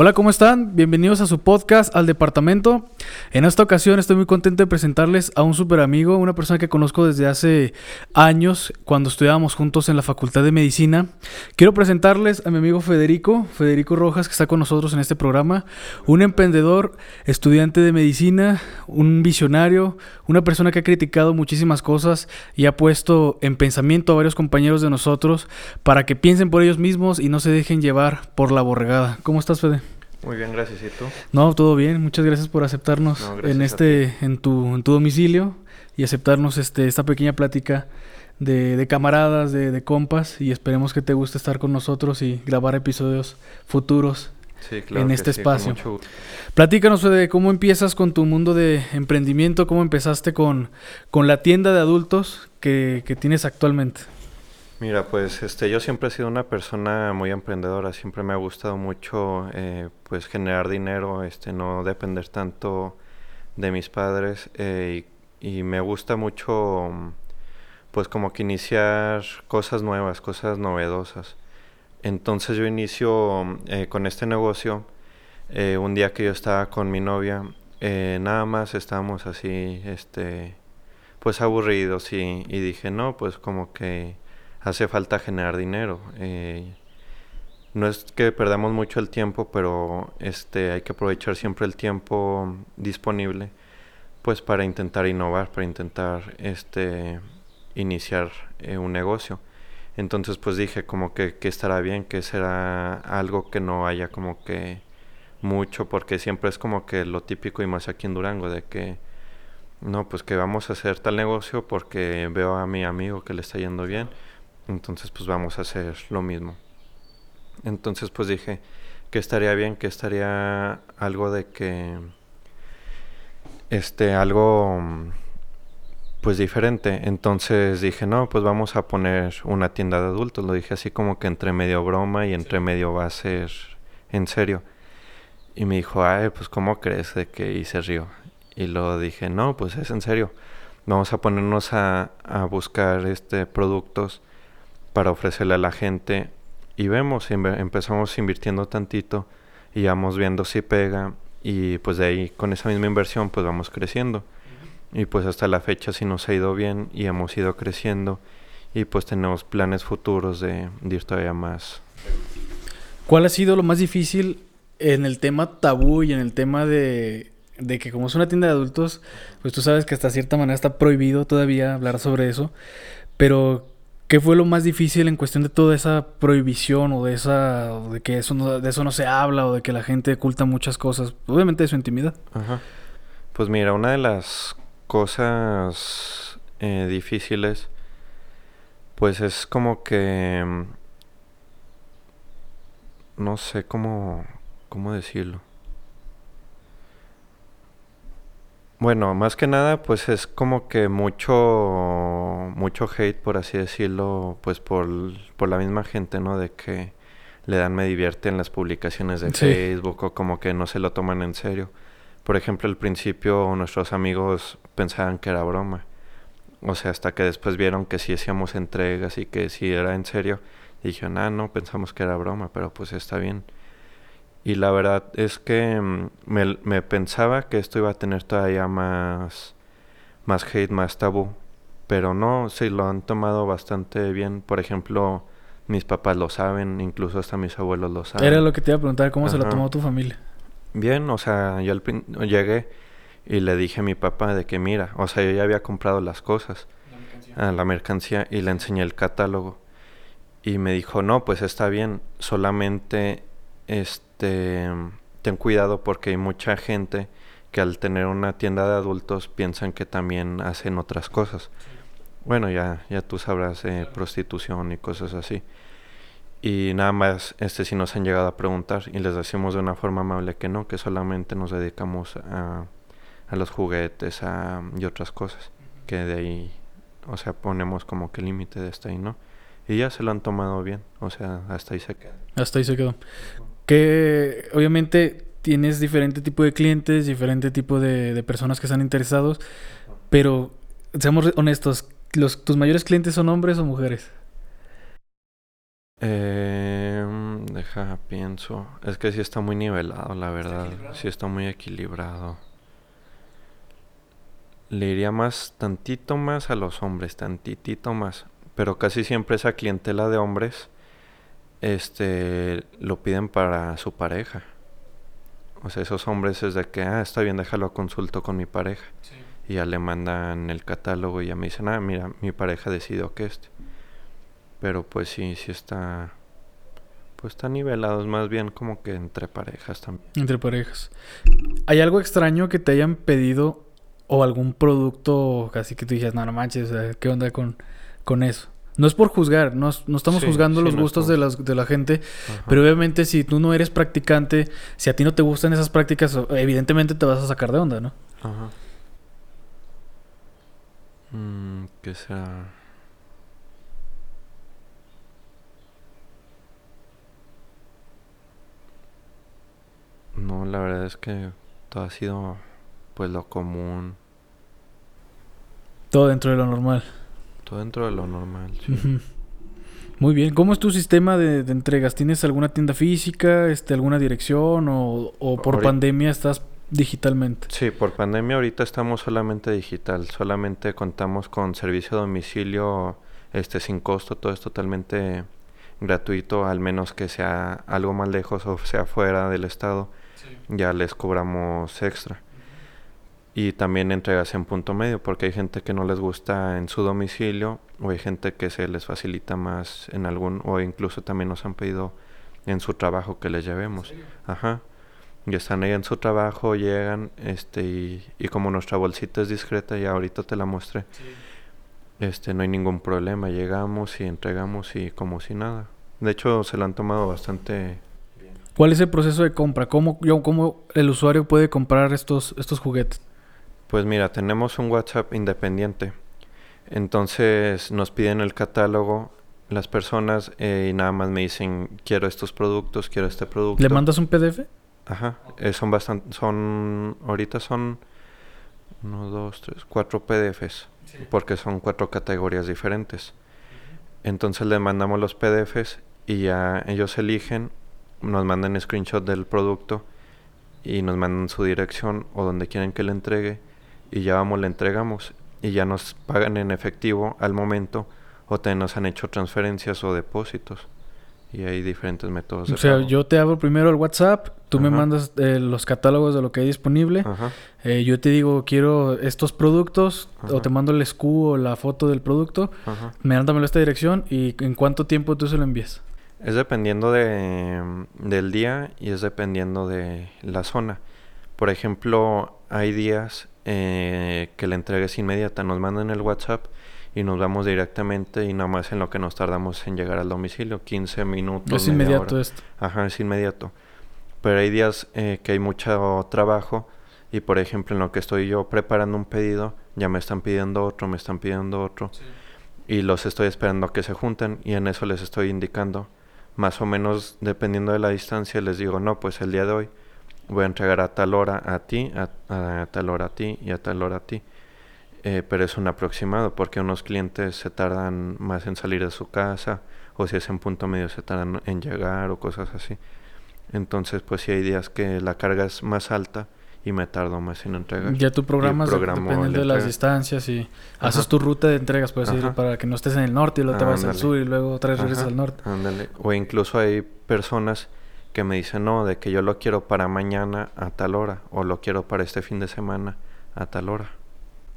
Hola, ¿cómo están? Bienvenidos a su podcast Al Departamento. En esta ocasión estoy muy contento de presentarles a un super amigo, una persona que conozco desde hace años cuando estudiábamos juntos en la Facultad de Medicina. Quiero presentarles a mi amigo Federico, Federico Rojas, que está con nosotros en este programa, un emprendedor, estudiante de medicina, un visionario, una persona que ha criticado muchísimas cosas y ha puesto en pensamiento a varios compañeros de nosotros para que piensen por ellos mismos y no se dejen llevar por la borregada. ¿Cómo estás, Fede? Muy bien, gracias. ¿Y tú? No, todo bien. Muchas gracias por aceptarnos en este, en tu, en tu domicilio y aceptarnos este, esta pequeña plática de, de camaradas, de, de, compas y esperemos que te guste estar con nosotros y grabar episodios futuros en este espacio. Platícanos de cómo empiezas con tu mundo de emprendimiento, cómo empezaste con, con la tienda de adultos que, que tienes actualmente. Mira, pues este, yo siempre he sido una persona muy emprendedora, siempre me ha gustado mucho eh, pues generar dinero, este, no depender tanto de mis padres eh, y, me gusta mucho pues como que iniciar cosas nuevas, cosas novedosas. Entonces yo inicio eh, con este negocio un día que yo estaba con mi novia, nada más estábamos así, este, pues aburridos y, y dije, no, pues como que hace falta generar dinero. Eh, no es que perdamos mucho el tiempo, pero este hay que aprovechar siempre el tiempo disponible pues para intentar innovar, para intentar este iniciar eh, un negocio. Entonces pues dije como que, que estará bien, que será algo que no haya como que mucho, porque siempre es como que lo típico y más aquí en Durango, de que no, pues que vamos a hacer tal negocio porque veo a mi amigo que le está yendo bien entonces pues vamos a hacer lo mismo. Entonces pues dije que estaría bien, que estaría algo de que este algo pues diferente. Entonces dije, no, pues vamos a poner una tienda de adultos. Lo dije así como que entre medio broma y entre medio va a ser en serio. Y me dijo, ay, pues ¿cómo crees de que? Se rió. Y lo dije, no, pues es en serio. Vamos a ponernos a, a buscar este productos para ofrecerle a la gente y vemos, empezamos invirtiendo tantito y vamos viendo si pega y pues de ahí con esa misma inversión pues vamos creciendo y pues hasta la fecha sí nos ha ido bien y hemos ido creciendo y pues tenemos planes futuros de, ir todavía más. ¿Cuál ha sido lo más difícil en el tema tabú y en el tema de, de que como es una tienda de adultos, pues tú sabes que hasta cierta manera está prohibido todavía hablar sobre eso, pero ¿Qué fue lo más difícil en cuestión de toda esa prohibición o de esa de que eso no, de eso no se habla o de que la gente oculta muchas cosas? Obviamente de su intimidad. Ajá. Pues mira, una de las cosas eh, difíciles pues es como que mm, no sé cómo cómo decirlo. Bueno, más que nada, pues es como que mucho, mucho hate, por así decirlo, pues por, por la misma gente, ¿no? De que le dan me divierte en las publicaciones de Facebook o como que no se lo toman en serio. Por ejemplo, al principio nuestros amigos pensaban que era broma. O sea, hasta que después vieron que sí hacíamos entregas y que sí era en serio. dijeron, ah, no, pensamos que era broma, pero pues está bien. Y la verdad es que mm, me, pensaba que esto iba a tener todavía más, más hate, más tabú. Pero no, sí lo han tomado bastante bien. Por ejemplo, mis papás lo saben, incluso hasta mis abuelos lo saben. Era lo que te iba a preguntar, ¿cómo se lo tomó tu familia? Bien, o sea, yo llegué y le dije a mi papá de que mira, o sea, yo ya había comprado las cosas, la mercancía, la mercancía y le enseñé el catálogo. Y me dijo, no, pues está bien, solamente este, ten cuidado porque hay mucha gente que al tener una tienda de adultos piensan que también hacen otras cosas. Bueno, ya, ya tú sabrás de prostitución y cosas así. Y nada más, este si nos han llegado a preguntar y les decimos de una forma amable que no, que solamente nos dedicamos a, a los juguetes a, y otras cosas. Que de ahí, o sea, ponemos como que límite de hasta ahí, ¿no? Y ya se lo han tomado bien, o sea, hasta ahí se queda. Hasta ahí se quedó que obviamente tienes diferente tipo de clientes, diferente tipo de, personas que están interesados, pero seamos honestos, los, ¿tus mayores clientes son hombres o mujeres? Eh, deja, pienso. Es que sí está muy nivelado, la verdad. Sí está muy equilibrado. Le iría más, tantito más a los hombres, tantitito más. Pero casi siempre esa clientela de hombres, este, lo piden para su pareja. O sea, esos hombres es de que, ah, está bien, déjalo consulto con mi pareja. Y ya le mandan el catálogo y ya me dicen, ah, mira, mi pareja decidió que este. Pero pues sí, sí está. Pues está nivelado, es más bien como que entre parejas también. Entre parejas. ¿Hay algo extraño que te hayan pedido o algún producto casi que tú dijeras, no, no manches, ¿qué onda con, con eso? No es por juzgar, no, no estamos juzgando los gustos de, las, de la gente, pero obviamente si tú no eres practicante, si a ti no te gustan esas prácticas, evidentemente te vas a sacar de onda, ¿no? Ajá. Mm, ¿Qué sea? No, la verdad es que todo ha sido pues lo común. Todo dentro de lo normal. Todo dentro de lo normal, sí. Muy bien. ¿Cómo es tu sistema de, entregas? ¿Tienes alguna tienda física, este, alguna dirección o, por pandemia estás digitalmente? Sí, por pandemia ahorita estamos solamente digital. Solamente contamos con servicio a domicilio este, sin costo. Todo es totalmente gratuito, al menos que sea algo más lejos o sea fuera del estado. Ya les cobramos extra y también entregas en punto medio porque hay gente que no les gusta en su domicilio o hay gente que se les facilita más en algún o incluso también nos han pedido en su trabajo que les llevemos. Ajá. Y están ahí en su trabajo, llegan, este, y, como nuestra bolsita es discreta, y ahorita te la mostré, este, no hay ningún problema, llegamos y entregamos y como si nada. De hecho, se lo han tomado bastante bien. ¿Cuál es el proceso de compra? ¿Cómo, yo, cómo el usuario puede comprar estos, estos juguetes? Pues mira, tenemos un WhatsApp independiente. Entonces nos piden el catálogo las personas eh, y nada más me dicen quiero estos productos, quiero este producto. ¿Le mandas un PDF? Ajá, eh, son bastante, son, ahorita son uno, dos, tres, cuatro PDFs, porque son cuatro categorías diferentes. Entonces le mandamos los PDFs y ya ellos eligen, nos mandan screenshot del producto y nos mandan su dirección o donde quieren que le entregue y ya vamos, le entregamos y ya nos pagan en efectivo al momento o te nos han hecho transferencias o depósitos. Y hay diferentes métodos. o sea, yo te abro primero el WhatsApp, tú me mandas eh, los catálogos de lo que hay disponible. Eh, yo te digo, quiero estos productos, o te mando el SKU o la foto del producto. Me dándamelo a esta dirección y en cuánto tiempo tú se lo envías. Es dependiendo de, del día y es dependiendo de la zona. Por ejemplo, hay días eh, que la entrega es inmediata. Nos mandan el WhatsApp y nos vamos directamente y nada más en lo que nos tardamos en llegar al domicilio, 15 minutos. Es inmediato esto. Ajá, es inmediato. Pero hay días eh, que hay mucho trabajo y por ejemplo en lo que estoy yo preparando un pedido, ya me están pidiendo otro, me están pidiendo otro. Y los estoy esperando a que se junten y en eso les estoy indicando. Más o menos dependiendo de la distancia les digo, no, pues el día de hoy voy a entregar a tal hora a ti, a, tal hora a ti y a tal hora a ti. Eh, pero es un aproximado porque unos clientes se tardan más en salir de su casa o si es en punto medio se tardan en llegar o cosas así. Entonces pues si hay días que la carga es más alta y me tardo más en entregar. Ya tu programa dependiendo de las distancias y haces tu ruta de entregas, puedes decir, para que no estés en el norte y luego te vas al sur y luego otra vez regresas al norte. O incluso hay personas que me dicen, no, de que yo lo quiero para mañana a tal hora o lo quiero para este fin de semana a tal hora.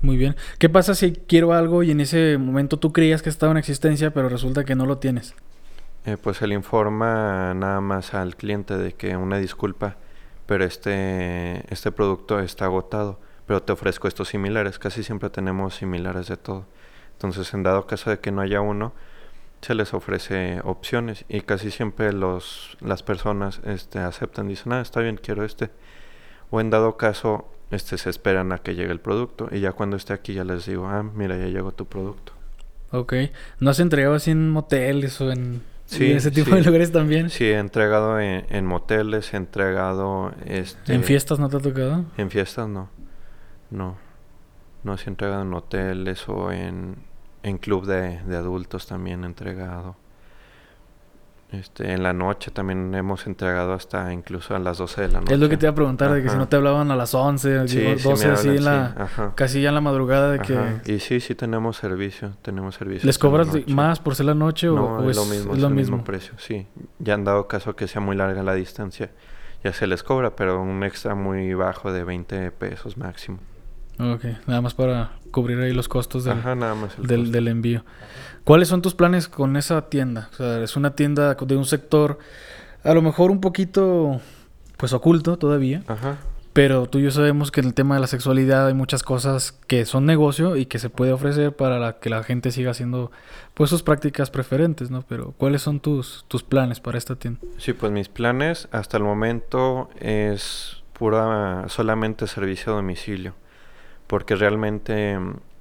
Muy bien. ¿Qué pasa si quiero algo y en ese momento tú creías que estaba en existencia, pero resulta que no lo tienes? Eh, pues él informa nada más al cliente de que una disculpa, pero este, este producto está agotado, pero te ofrezco estos similares. Casi siempre tenemos similares de todo. Entonces, en dado caso de que no haya uno, se les ofrece opciones y casi siempre los, las personas este, aceptan, dicen, ah, está bien, quiero este. O en dado caso, este, se esperan a que llegue el producto y ya cuando esté aquí ya les digo, ah, mira, ya llegó tu producto. Ok. ¿No has entregado así en moteles o en, ese tipo de lugares también? Sí, he entregado en, moteles, he entregado... Este, ¿En fiestas no te ha tocado? En fiestas no. No. No, he entregado en hoteles o en en club de, adultos también entregado. Este, en la noche también hemos entregado hasta incluso a las 12 de la noche. Es lo que te iba a preguntar, de que si no te hablaban a las 11, 12, así en la... Casi ya en la madrugada de que... Y sí, sí tenemos servicio, tenemos servicio. ¿Les cobras más por ser la noche o, es, lo mismo, es, lo mismo? precio? Sí, ya han dado caso que sea muy larga la distancia, ya se les cobra, pero un extra muy bajo de 20 pesos máximo. Ok, nada más para cubrir ahí los costos del, del, del, envío. ¿Cuáles son tus planes con esa tienda? O sea, es una tienda de un sector a lo mejor un poquito pues oculto todavía. Ajá. Pero tú y yo sabemos que en el tema de la sexualidad hay muchas cosas que son negocio y que se puede ofrecer para que la gente siga haciendo pues sus prácticas preferentes, ¿no? Pero ¿cuáles son tus, tus planes para esta tienda? Sí, pues mis planes hasta el momento es pura solamente servicio a domicilio porque realmente,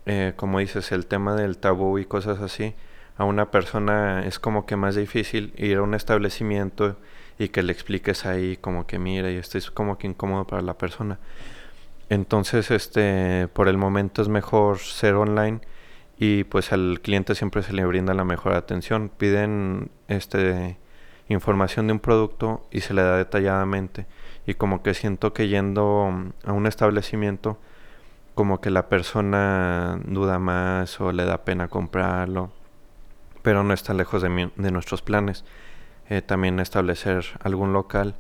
eh, como dices, el tema del tabú y cosas así, a una persona es como que más difícil ir a un establecimiento y que le expliques ahí como que mira y esto es como que incómodo para la persona. Entonces, este, por el momento es mejor ser online y pues al cliente siempre se le brinda la mejor atención. Piden este información de un producto y se le da detalladamente y como que siento que yendo a un establecimiento como que la persona duda más o le da pena comprarlo, pero no está lejos de, de nuestros planes. Eh, también establecer algún local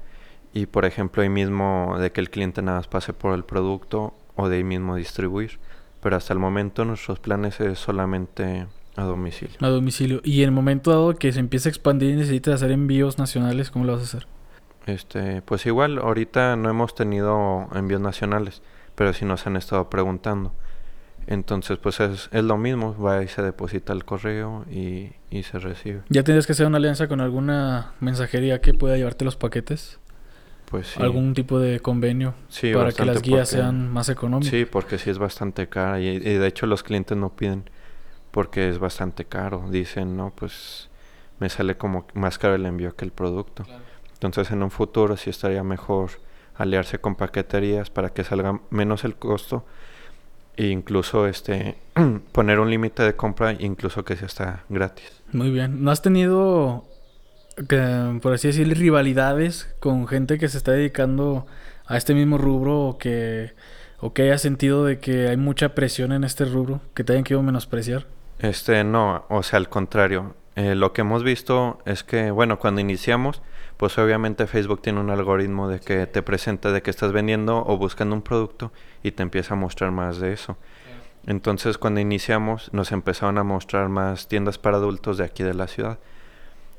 y por ejemplo ahí mismo de que el cliente nada más pase por el producto o de ahí mismo distribuir. Pero hasta el momento nuestros planes es solamente a domicilio. A domicilio. Y en el momento dado que se empiece a expandir y necesitas hacer envíos nacionales, ¿cómo lo vas a hacer? Este, pues igual, ahorita no hemos tenido envíos nacionales pero si nos han estado preguntando. Entonces, pues es, es lo mismo, va y se deposita el correo y, y, se recibe. ¿Ya tienes que hacer una alianza con alguna mensajería que pueda llevarte los paquetes? Pues sí. ¿Algún tipo de convenio para que las guías sean más económicas? Sí, porque sí es bastante cara y, y, de hecho los clientes no piden porque es bastante caro. Dicen, no, pues me sale como más caro el envío que el producto. Entonces en un futuro sí estaría mejor aliarse con paqueterías para que salga menos el costo e incluso este poner un límite de compra incluso que sea está gratis. Muy bien. ¿No has tenido que, por así decir rivalidades con gente que se está dedicando a este mismo rubro o que o que haya sentido de que hay mucha presión en este rubro que te hayan querido menospreciar? Este no, o sea, al contrario. Eh, lo que hemos visto es que, bueno, cuando iniciamos, pues obviamente Facebook tiene un algoritmo de que te presenta de que estás vendiendo o buscando un producto y te empieza a mostrar más de eso. Entonces cuando iniciamos nos empezaron a mostrar más tiendas para adultos de aquí de la ciudad.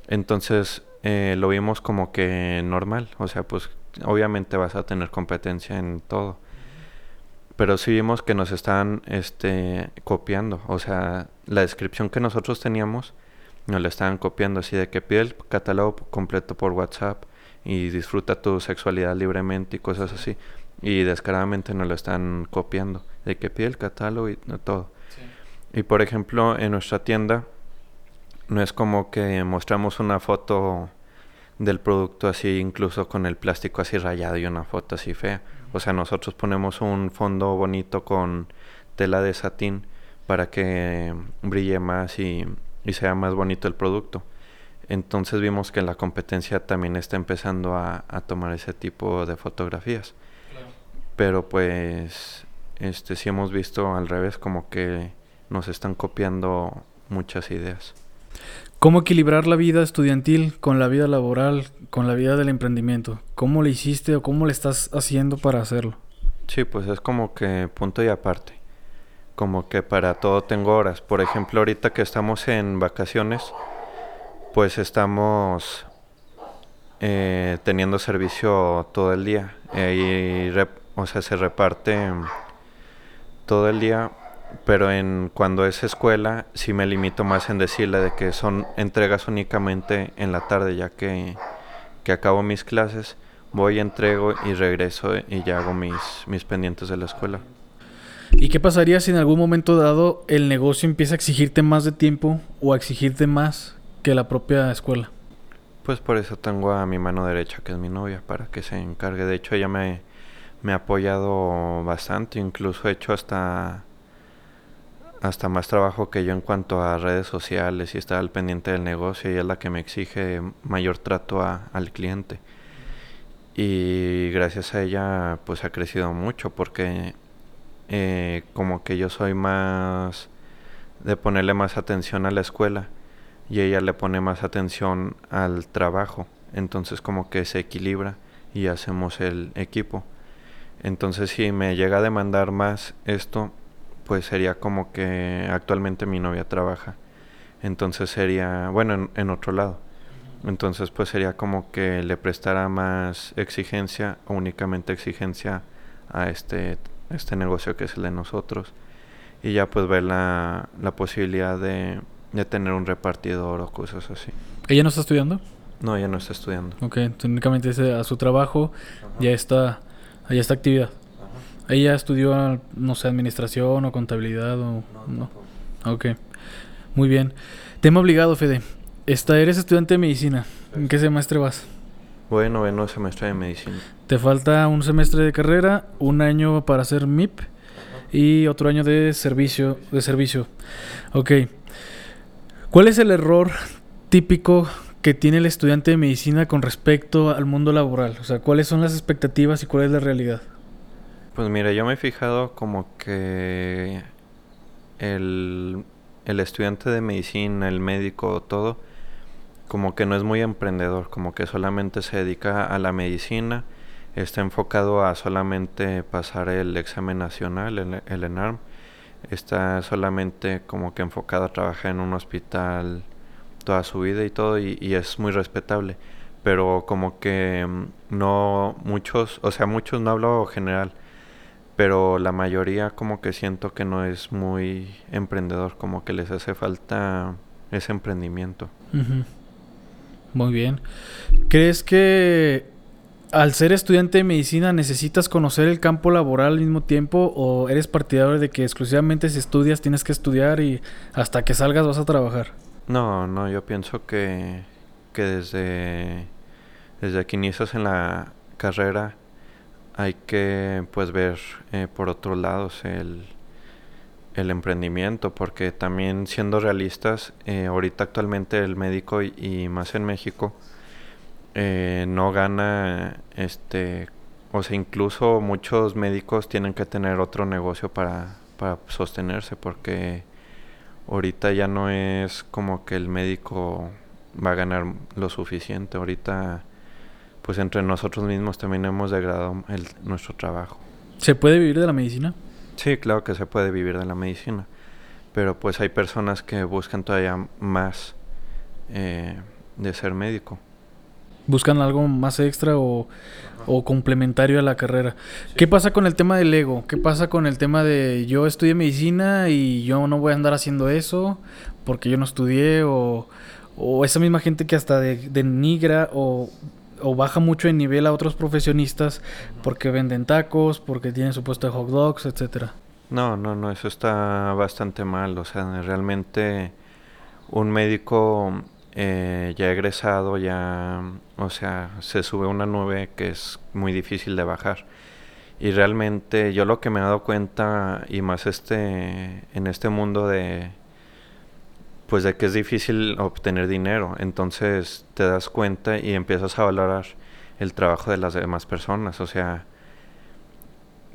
Entonces eh, lo vimos como que normal, o sea, pues obviamente vas a tener competencia en todo. Pero sí vimos que nos estaban este, copiando, o sea, la descripción que nosotros teníamos nos lo estaban copiando así de que pide el catálogo completo por WhatsApp y disfruta tu sexualidad libremente y cosas así. Y descaradamente nos lo están copiando, de que pide el catálogo y todo. Y por ejemplo, en nuestra tienda no es como que mostramos una foto del producto así, incluso con el plástico así rayado y una foto así fea. O sea, nosotros ponemos un fondo bonito con tela de satín para que brille más y y sea más bonito el producto. Entonces vimos que la competencia también está empezando a, tomar ese tipo de fotografías. Pero pues este sí hemos visto al revés como que nos están copiando muchas ideas. ¿Cómo equilibrar la vida estudiantil con la vida laboral, con la vida del emprendimiento? ¿Cómo le hiciste o cómo le estás haciendo para hacerlo? Sí, pues es como que punto y aparte como que para todo tengo horas. Por ejemplo, ahorita que estamos en vacaciones, pues estamos eh, teniendo servicio todo el día. y o sea, se reparte todo el día, pero en cuando es escuela sí me limito más en decirle de que son entregas únicamente en la tarde, ya que, que acabo mis clases, voy, entrego y regreso y ya hago mis, mis pendientes de la escuela. ¿Y qué pasaría si en algún momento dado el negocio empieza a exigirte más de tiempo o a exigirte más que la propia escuela? Pues por eso tengo a mi mano derecha, que es mi novia, para que se encargue. De hecho, ella me, me ha apoyado bastante, incluso he hecho hasta hasta más trabajo que yo en cuanto a redes sociales y estar al pendiente del negocio y es la que me exige mayor trato al cliente. Y gracias a ella pues ha crecido mucho porque eh, como que yo soy más de ponerle más atención a la escuela y ella le pone más atención al trabajo. Entonces como que se equilibra y hacemos el equipo. Entonces si me llega a demandar más esto, pues sería como que actualmente mi novia trabaja. Entonces sería, bueno, en, otro lado. Entonces pues sería como que le prestara más exigencia o únicamente exigencia a este, este negocio que es el de nosotros. Y ya pues ver la, la posibilidad de, de tener un repartidor o cosas así. ¿Ella no está estudiando? No, ella no está estudiando. Ok, únicamente a su trabajo ya está, ya está actividad. ¿Ella estudió, no sé, administración o contabilidad o no? Ok, muy bien. Tema obligado, Fede. Esta, eres estudiante de medicina. ¿En qué semestre vas? Bueno, noveno semestre de medicina. Te falta un semestre de carrera, un año para hacer MIP y otro año de servicio. De servicio. Ok. ¿Cuál es el error típico que tiene el estudiante de medicina con respecto al mundo laboral? O sea, ¿cuáles son las expectativas y cuál es la realidad? Pues mira, yo me he fijado como que el, el estudiante de medicina, el médico, todo, como que no es muy emprendedor, como que solamente se dedica a la medicina, está enfocado a solamente pasar el examen nacional, el, el ENARM, está solamente como que enfocado a trabajar en un hospital toda su vida y todo y, es muy respetable. Pero como que mm, no muchos o sea muchos no hablo general pero la mayoría como que siento que no es muy emprendedor como que les hace falta ese emprendimiento. Muy bien. Crees que al ser estudiante de medicina necesitas conocer el campo laboral al mismo tiempo o eres partidario de que exclusivamente si estudias tienes que estudiar y hasta que salgas vas a trabajar? No, no, yo pienso que, que desde, desde que inicias en la carrera hay que pues ver eh, por otros lados el, el emprendimiento porque también siendo realistas eh, ahorita actualmente el médico y más en México eh, no gana, este, o sea, incluso muchos médicos tienen que tener otro negocio para, para sostenerse porque ahorita ya no es como que el médico va a ganar lo suficiente, ahorita pues entre nosotros mismos también hemos degradado el, nuestro trabajo. ¿Se puede vivir de la medicina? Sí, claro que se puede vivir de la medicina, pero pues hay personas que buscan todavía más eh, de ser médico buscan algo más extra o, complementario a la carrera. ¿Qué pasa con el tema del ego? ¿Qué pasa con el tema de yo estudié medicina y yo no voy a andar haciendo eso porque yo no estudié o, esa misma gente que hasta denigra o, o baja mucho en nivel a otros profesionistas porque venden tacos, porque tienen su puesto de hot dogs, etcétera? No, no, no, eso está bastante mal. O sea, realmente un médico eh, ya egresado, ya, o sea, se sube una nube que es muy difícil de bajar. Y realmente yo lo que me he dado cuenta, y más este, en este mundo de, pues de que es difícil obtener dinero, entonces te das cuenta y empiezas a valorar el trabajo de las demás personas, o sea,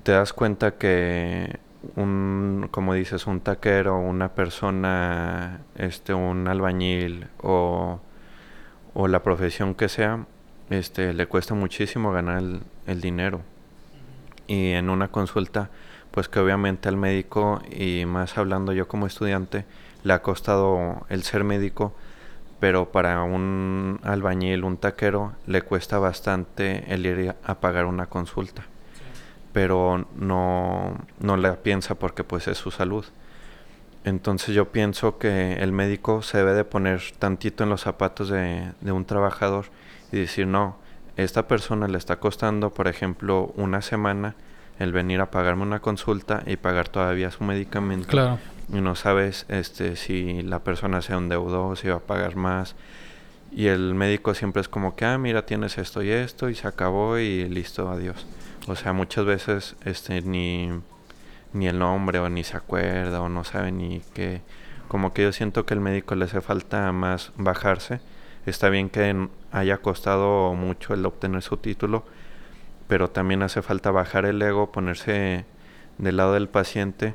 te das cuenta que un, como dices, un taquero, una persona, este, un albañil o, o la profesión que sea, este, le cuesta muchísimo ganar el, dinero. Y en una consulta, pues que obviamente al médico, y más hablando yo como estudiante, le ha costado el ser médico, pero para un albañil, un taquero, le cuesta bastante el ir a pagar una consulta pero no, no la piensa porque pues es su salud. Entonces yo pienso que el médico se debe de poner tantito en los zapatos de, de un trabajador y decir, no, esta persona le está costando, por ejemplo, una semana el venir a pagarme una consulta y pagar todavía su medicamento. Claro. Y no sabes este, si la persona se endeudó, si va a pagar más. Y el médico siempre es como que, ah, mira, tienes esto y esto y se acabó y listo, adiós. O sea, muchas veces este ni, ni el nombre o ni se acuerda o no sabe ni qué. Como que yo siento que el médico le hace falta más bajarse. Está bien que haya costado mucho el obtener su título, pero también hace falta bajar el ego, ponerse del lado del paciente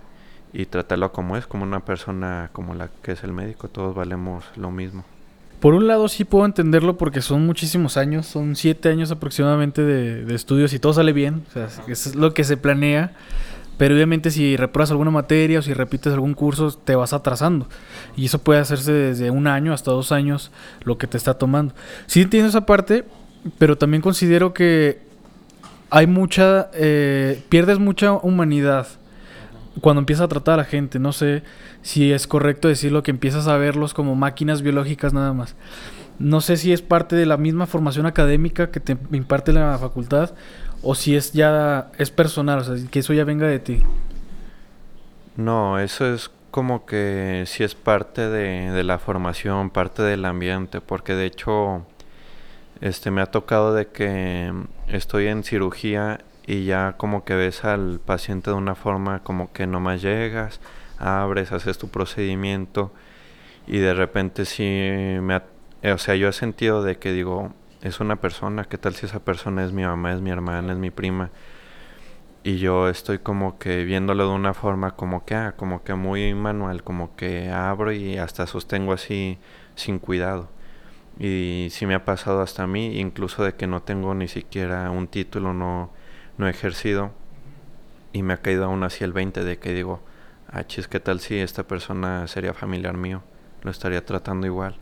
y tratarlo como es, como una persona como la que es el médico. Todos valemos lo mismo. Por un lado sí puedo entenderlo porque son muchísimos años, son siete años aproximadamente de, estudios y todo sale bien, o sea, eso es lo que se planea, pero obviamente si repruebas alguna materia o si repites algún curso te vas atrasando y eso puede hacerse desde un año hasta dos años lo que te está tomando. Sí entiendo esa parte, pero también considero que hay mucha, eh, pierdes mucha humanidad cuando empiezas a tratar a la gente, no sé si es correcto decirlo que empiezas a verlos como máquinas biológicas nada más. No sé si es parte de la misma formación académica que te imparte la facultad o si es ya es personal, o sea, que eso ya venga de ti. No, eso es como que si es parte de, de la formación, parte del ambiente, porque de hecho este me ha tocado de que estoy en cirugía y ya como que ves al paciente de una forma como que nomás llegas, abres, haces tu procedimiento y de repente sí me... Ha, o sea, yo he sentido de que digo, es una persona, ¿qué tal si esa persona es mi mamá, es mi hermana, es mi prima? Y yo estoy como que viéndolo de una forma como que, ah, como que muy manual, como que abro y hasta sostengo así sin cuidado. Y sí me ha pasado hasta a mí, incluso de que no tengo ni siquiera un título, no, no he ejercido. Y me ha caído aún así el 20 de que digo, ah, chis, ¿qué tal si esta persona sería familiar mío? Lo estaría tratando igual.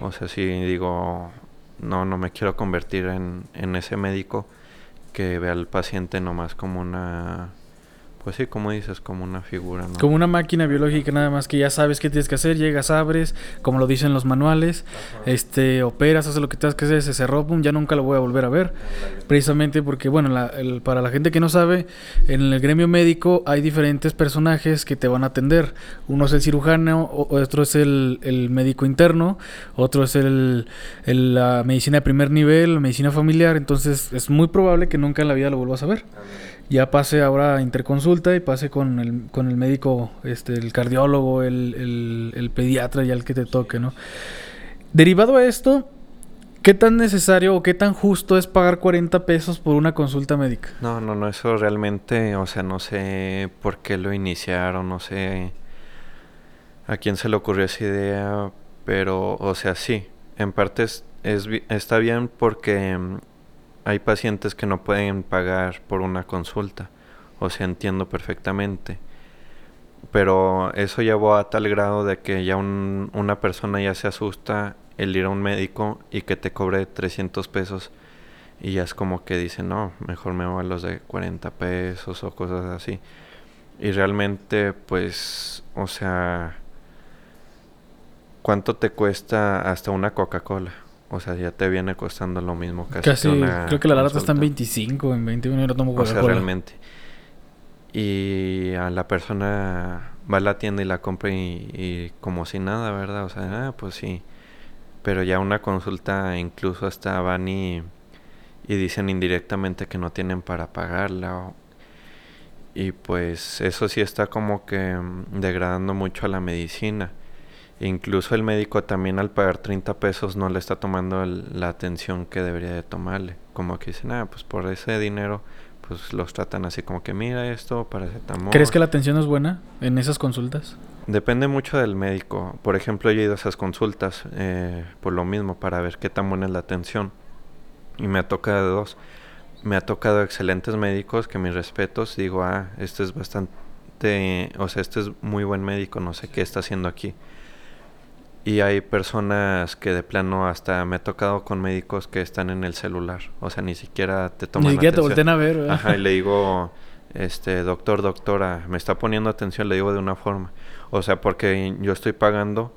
O sea, si digo, no, no me quiero convertir en, en ese médico que ve al paciente nomás como una pues sí, como dices, como una figura, ¿no? Como una máquina biológica nada más que ya sabes qué tienes que hacer, llegas, abres, como lo dicen los manuales, este, operas, haces lo que tienes que hacer, se cerró, ya nunca lo voy a volver a ver. Precisamente porque, bueno, para la gente que no sabe, en el gremio médico hay diferentes personajes que te van a atender. Uno es el cirujano, otro es el, el médico interno, otro es el, la medicina de primer nivel, medicina familiar, entonces es muy probable que nunca en la vida lo vuelvas a ver ya pase ahora a interconsulta y pase con el, con el médico, este, el cardiólogo, el, el, pediatra y al que te toque, ¿no? Derivado a esto, ¿qué tan necesario o qué tan justo es pagar 40 pesos por una consulta médica? No, no, no, eso realmente, o sea, no sé por qué lo iniciaron, no sé a quién se le ocurrió esa idea, pero, o sea, sí, en parte es, está bien porque hay pacientes que no pueden pagar por una consulta, o sea, entiendo perfectamente. Pero eso llevó a tal grado de que ya una persona ya se asusta el ir a un médico y que te cobre 300 pesos y ya es como que dice, no, mejor me voy a los de 40 pesos o cosas así. Y realmente, pues, o sea, ¿cuánto te cuesta hasta una Coca-Cola? O sea, ya te viene costando lo mismo casi. Casi, creo que la lata está en 25, en 21 no tomo O sea, realmente. Y a la persona va a la tienda y la compra y, como si nada, ¿verdad? O sea, ah, pues sí. Pero ya una consulta incluso hasta van y, y dicen indirectamente que no tienen para pagarla. y pues eso sí está como que mm, degradando mucho a la medicina. Incluso el médico también al pagar 30 pesos no le está tomando la atención que debería de tomarle. Como que dicen, ah, pues por ese dinero pues los tratan así como que mira esto, paracetamol. ¿Crees que la atención es buena en esas consultas? Depende mucho del médico. Por ejemplo, yo he ido a esas consultas eh, por lo mismo, para ver qué tan buena es la atención. Y me ha tocado dos. Me ha tocado excelentes médicos, que mis respetos, digo, ah, este es bastante, o sea, este es muy buen médico, no sé qué está haciendo aquí. Y hay personas que de plano hasta me ha tocado con médicos que están en el celular. O sea, ni siquiera te toman Ni siquiera te a ver. Ajá, y le digo, este, doctor, doctora, me está poniendo atención, le digo de una forma. O sea, porque yo estoy pagando,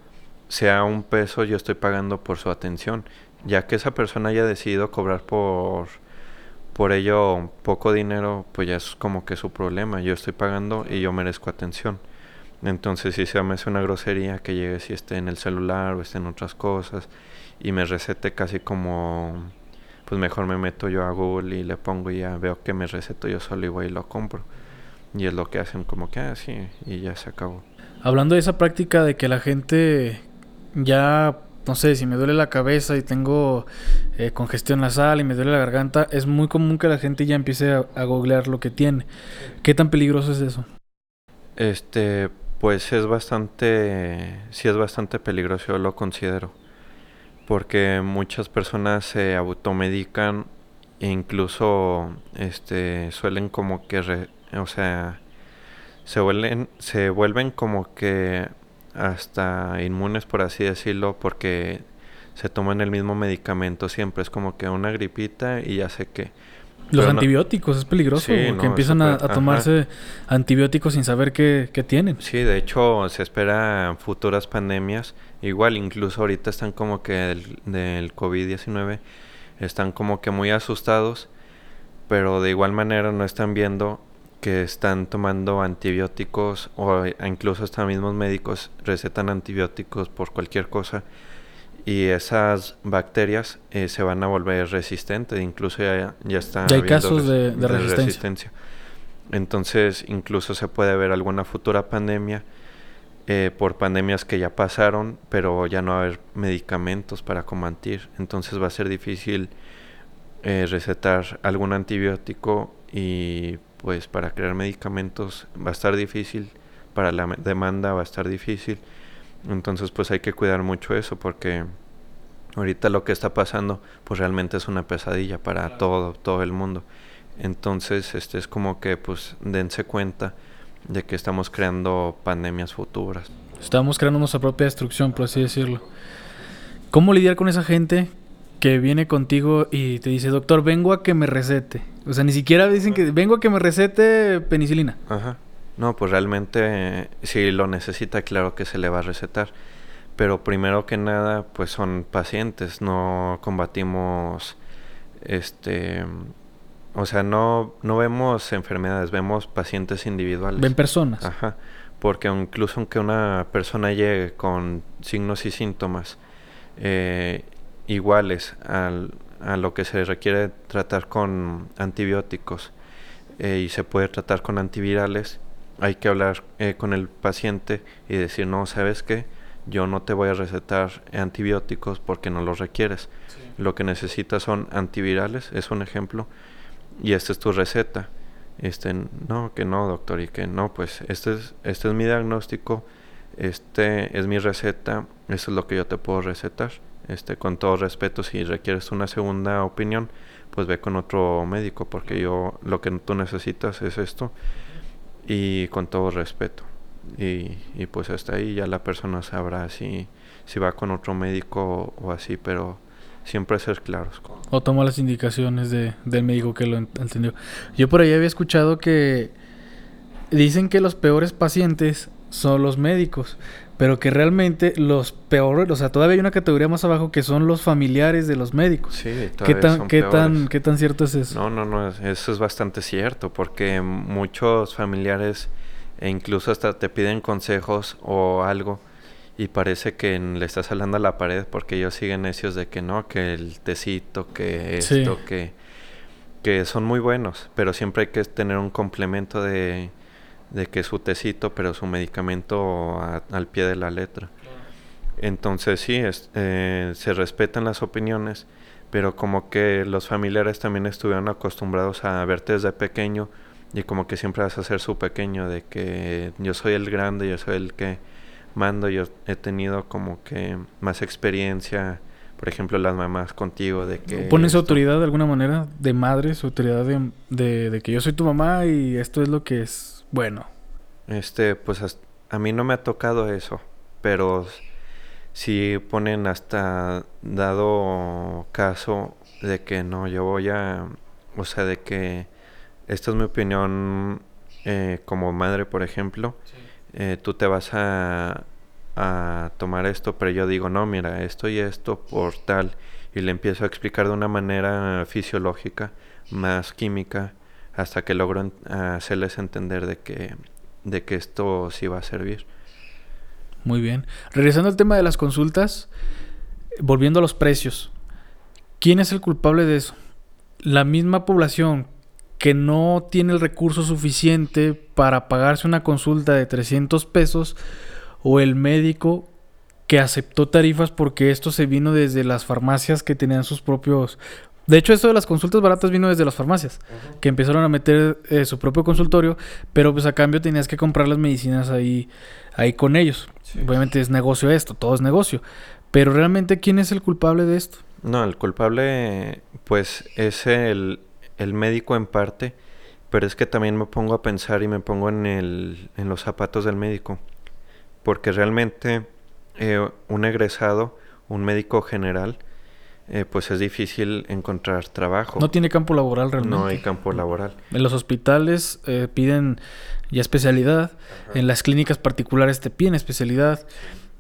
sea un peso, yo estoy pagando por su atención. Ya que esa persona haya decidido cobrar por, por ello poco dinero, pues ya es como que su problema. Yo estoy pagando y yo merezco atención. Entonces si se me hace una grosería que llegue si esté en el celular o esté en otras cosas y me recete casi como pues mejor me meto yo a Google y le pongo y ya veo que me receto yo solo y voy y lo compro. y es lo que hacen como que, ah, sí, y ya se acabó. Hablando de esa práctica de que la gente ya, no sé, si me duele la cabeza y tengo eh, congestión nasal y me duele la garganta, es muy común que la gente ya empiece a, a googlear lo que tiene. ¿Qué tan peligroso es eso? Este, pues es bastante, sí es bastante peligroso, lo considero. Porque muchas personas se automedican e incluso este, suelen como que, re- o sea, se vuelven, se vuelven como que hasta inmunes, por así decirlo, porque se toman el mismo medicamento siempre. Es como que una gripita y ya sé que. Los Pero no- antibióticos, es peligroso, Sí, porque no, empiezan a, tomarse antibióticos sin saber qué, qué tienen. Sí, de hecho se espera futuras pandemias. Igual, incluso ahorita están como que del, del COVID-19 están como que muy asustados, pero de igual manera no están viendo que están tomando antibióticos o e- incluso hasta mismos médicos recetan antibióticos por cualquier cosa y esas bacterias eh, se van a volver resistentes, incluso ya, ya está Ya hay casos de- de resistencia. Entonces, incluso se puede ver alguna futura pandemia eh, por pandemias que ya pasaron, pero ya no va a haber medicamentos para combatir. Entonces va a ser difícil eh, recetar algún antibiótico y pues para crear medicamentos va a estar difícil, para la demanda va a estar difícil. Entonces pues hay que cuidar mucho eso porque ahorita lo que está pasando pues realmente es una pesadilla para todo, todo el mundo. Entonces este es como que pues dense cuenta de que estamos creando pandemias futuras. Estamos creando nuestra propia destrucción, por así decirlo. ¿Cómo lidiar con esa gente que viene contigo y te dice, doctor, vengo a que me recete? O sea, ni siquiera dicen que vengo a que me recete penicilina. Ajá. No, pues realmente eh, si lo necesita, claro que se le va a recetar. Pero primero que nada, pues son pacientes, no combatimos este o sea, no no vemos enfermedades, vemos pacientes individuales. Ven personas. Ajá. Porque incluso aunque una persona llegue con signos y síntomas eh, iguales al- a lo que se requiere tratar con antibióticos eh, y se puede tratar con antivirales, hay que hablar eh, con el paciente y decir, no, ¿sabes qué? Yo no te voy a recetar antibióticos porque no los requieres. Lo que necesitas son antivirales, es un ejemplo, y esta es tu receta. Este, no, que no, doctor, y que no, pues este es, este es mi diagnóstico, este es mi receta, esto es lo que yo te puedo recetar. Este, con todo respeto, si requieres una segunda opinión, pues ve con otro médico, porque yo lo que tú necesitas es esto, y con todo respeto. Y, y pues hasta ahí ya la persona sabrá si, si va con otro médico o, así, pero siempre ser claros. O toma las indicaciones de, del médico que lo ent- entendió. Yo por ahí había escuchado que dicen que los peores pacientes son los médicos, pero que realmente los peores, o sea, todavía hay una categoría más abajo que son los familiares de los médicos. Sí, ¿Qué todavía tan, son qué tan, qué tan cierto es eso? No, no, no, es- eso es bastante cierto, porque muchos familiares e incluso hasta te piden consejos o algo y parece que le estás hablando a la pared porque ellos siguen necios de que no, que el tecito, que Sí. esto, que, que son muy buenos, pero siempre hay que tener un complemento de, de que su tecito, pero su medicamento a- al pie de la letra. Entonces sí, es- eh, se respetan las opiniones, pero como que los familiares también estuvieron acostumbrados a verte desde pequeño y como que siempre vas a ser su pequeño, de que yo soy el grande, yo soy el que mando, yo he tenido como que más experiencia, por ejemplo las mamás contigo, de que... ¿Pones esto- autoridad de alguna manera de madre, su autoridad de, de, de que yo soy tu mamá y esto es lo que es bueno? Este, pues a mí no me ha tocado eso, pero si ponen hasta dado caso de que no, yo voy a, o sea, de que esta es mi opinión eh, como madre, por ejemplo, eh, tú te vas a, a tomar esto, pero yo digo, no, mira, esto y esto por tal, y le empiezo a explicar de una manera fisiológica, más química, hasta que logro en- hacerles entender de que, de que esto sí va a servir. Muy bien. Regresando al tema de las consultas, volviendo a los precios. ¿Quién es el culpable de eso? ¿La misma población que no tiene el recurso suficiente para pagarse una consulta de 300 pesos o el médico que aceptó tarifas porque esto se vino desde las farmacias que tenían sus propios... De hecho, esto de las consultas baratas vino desde las farmacias, que empezaron a meter eh, su propio consultorio, pero pues a cambio tenías que comprar las medicinas ahí, ahí con ellos. Obviamente es negocio esto, todo es negocio. Pero realmente, ¿quién es el culpable de esto? No, el culpable, pues, es el, el médico en parte, pero es que también me pongo a pensar y me pongo en, el, en los zapatos del médico, porque realmente eh, un egresado, un médico general, eh, pues es difícil encontrar trabajo. No tiene campo laboral realmente. No hay campo laboral. En los hospitales eh, piden ya especialidad, en las clínicas particulares te piden especialidad.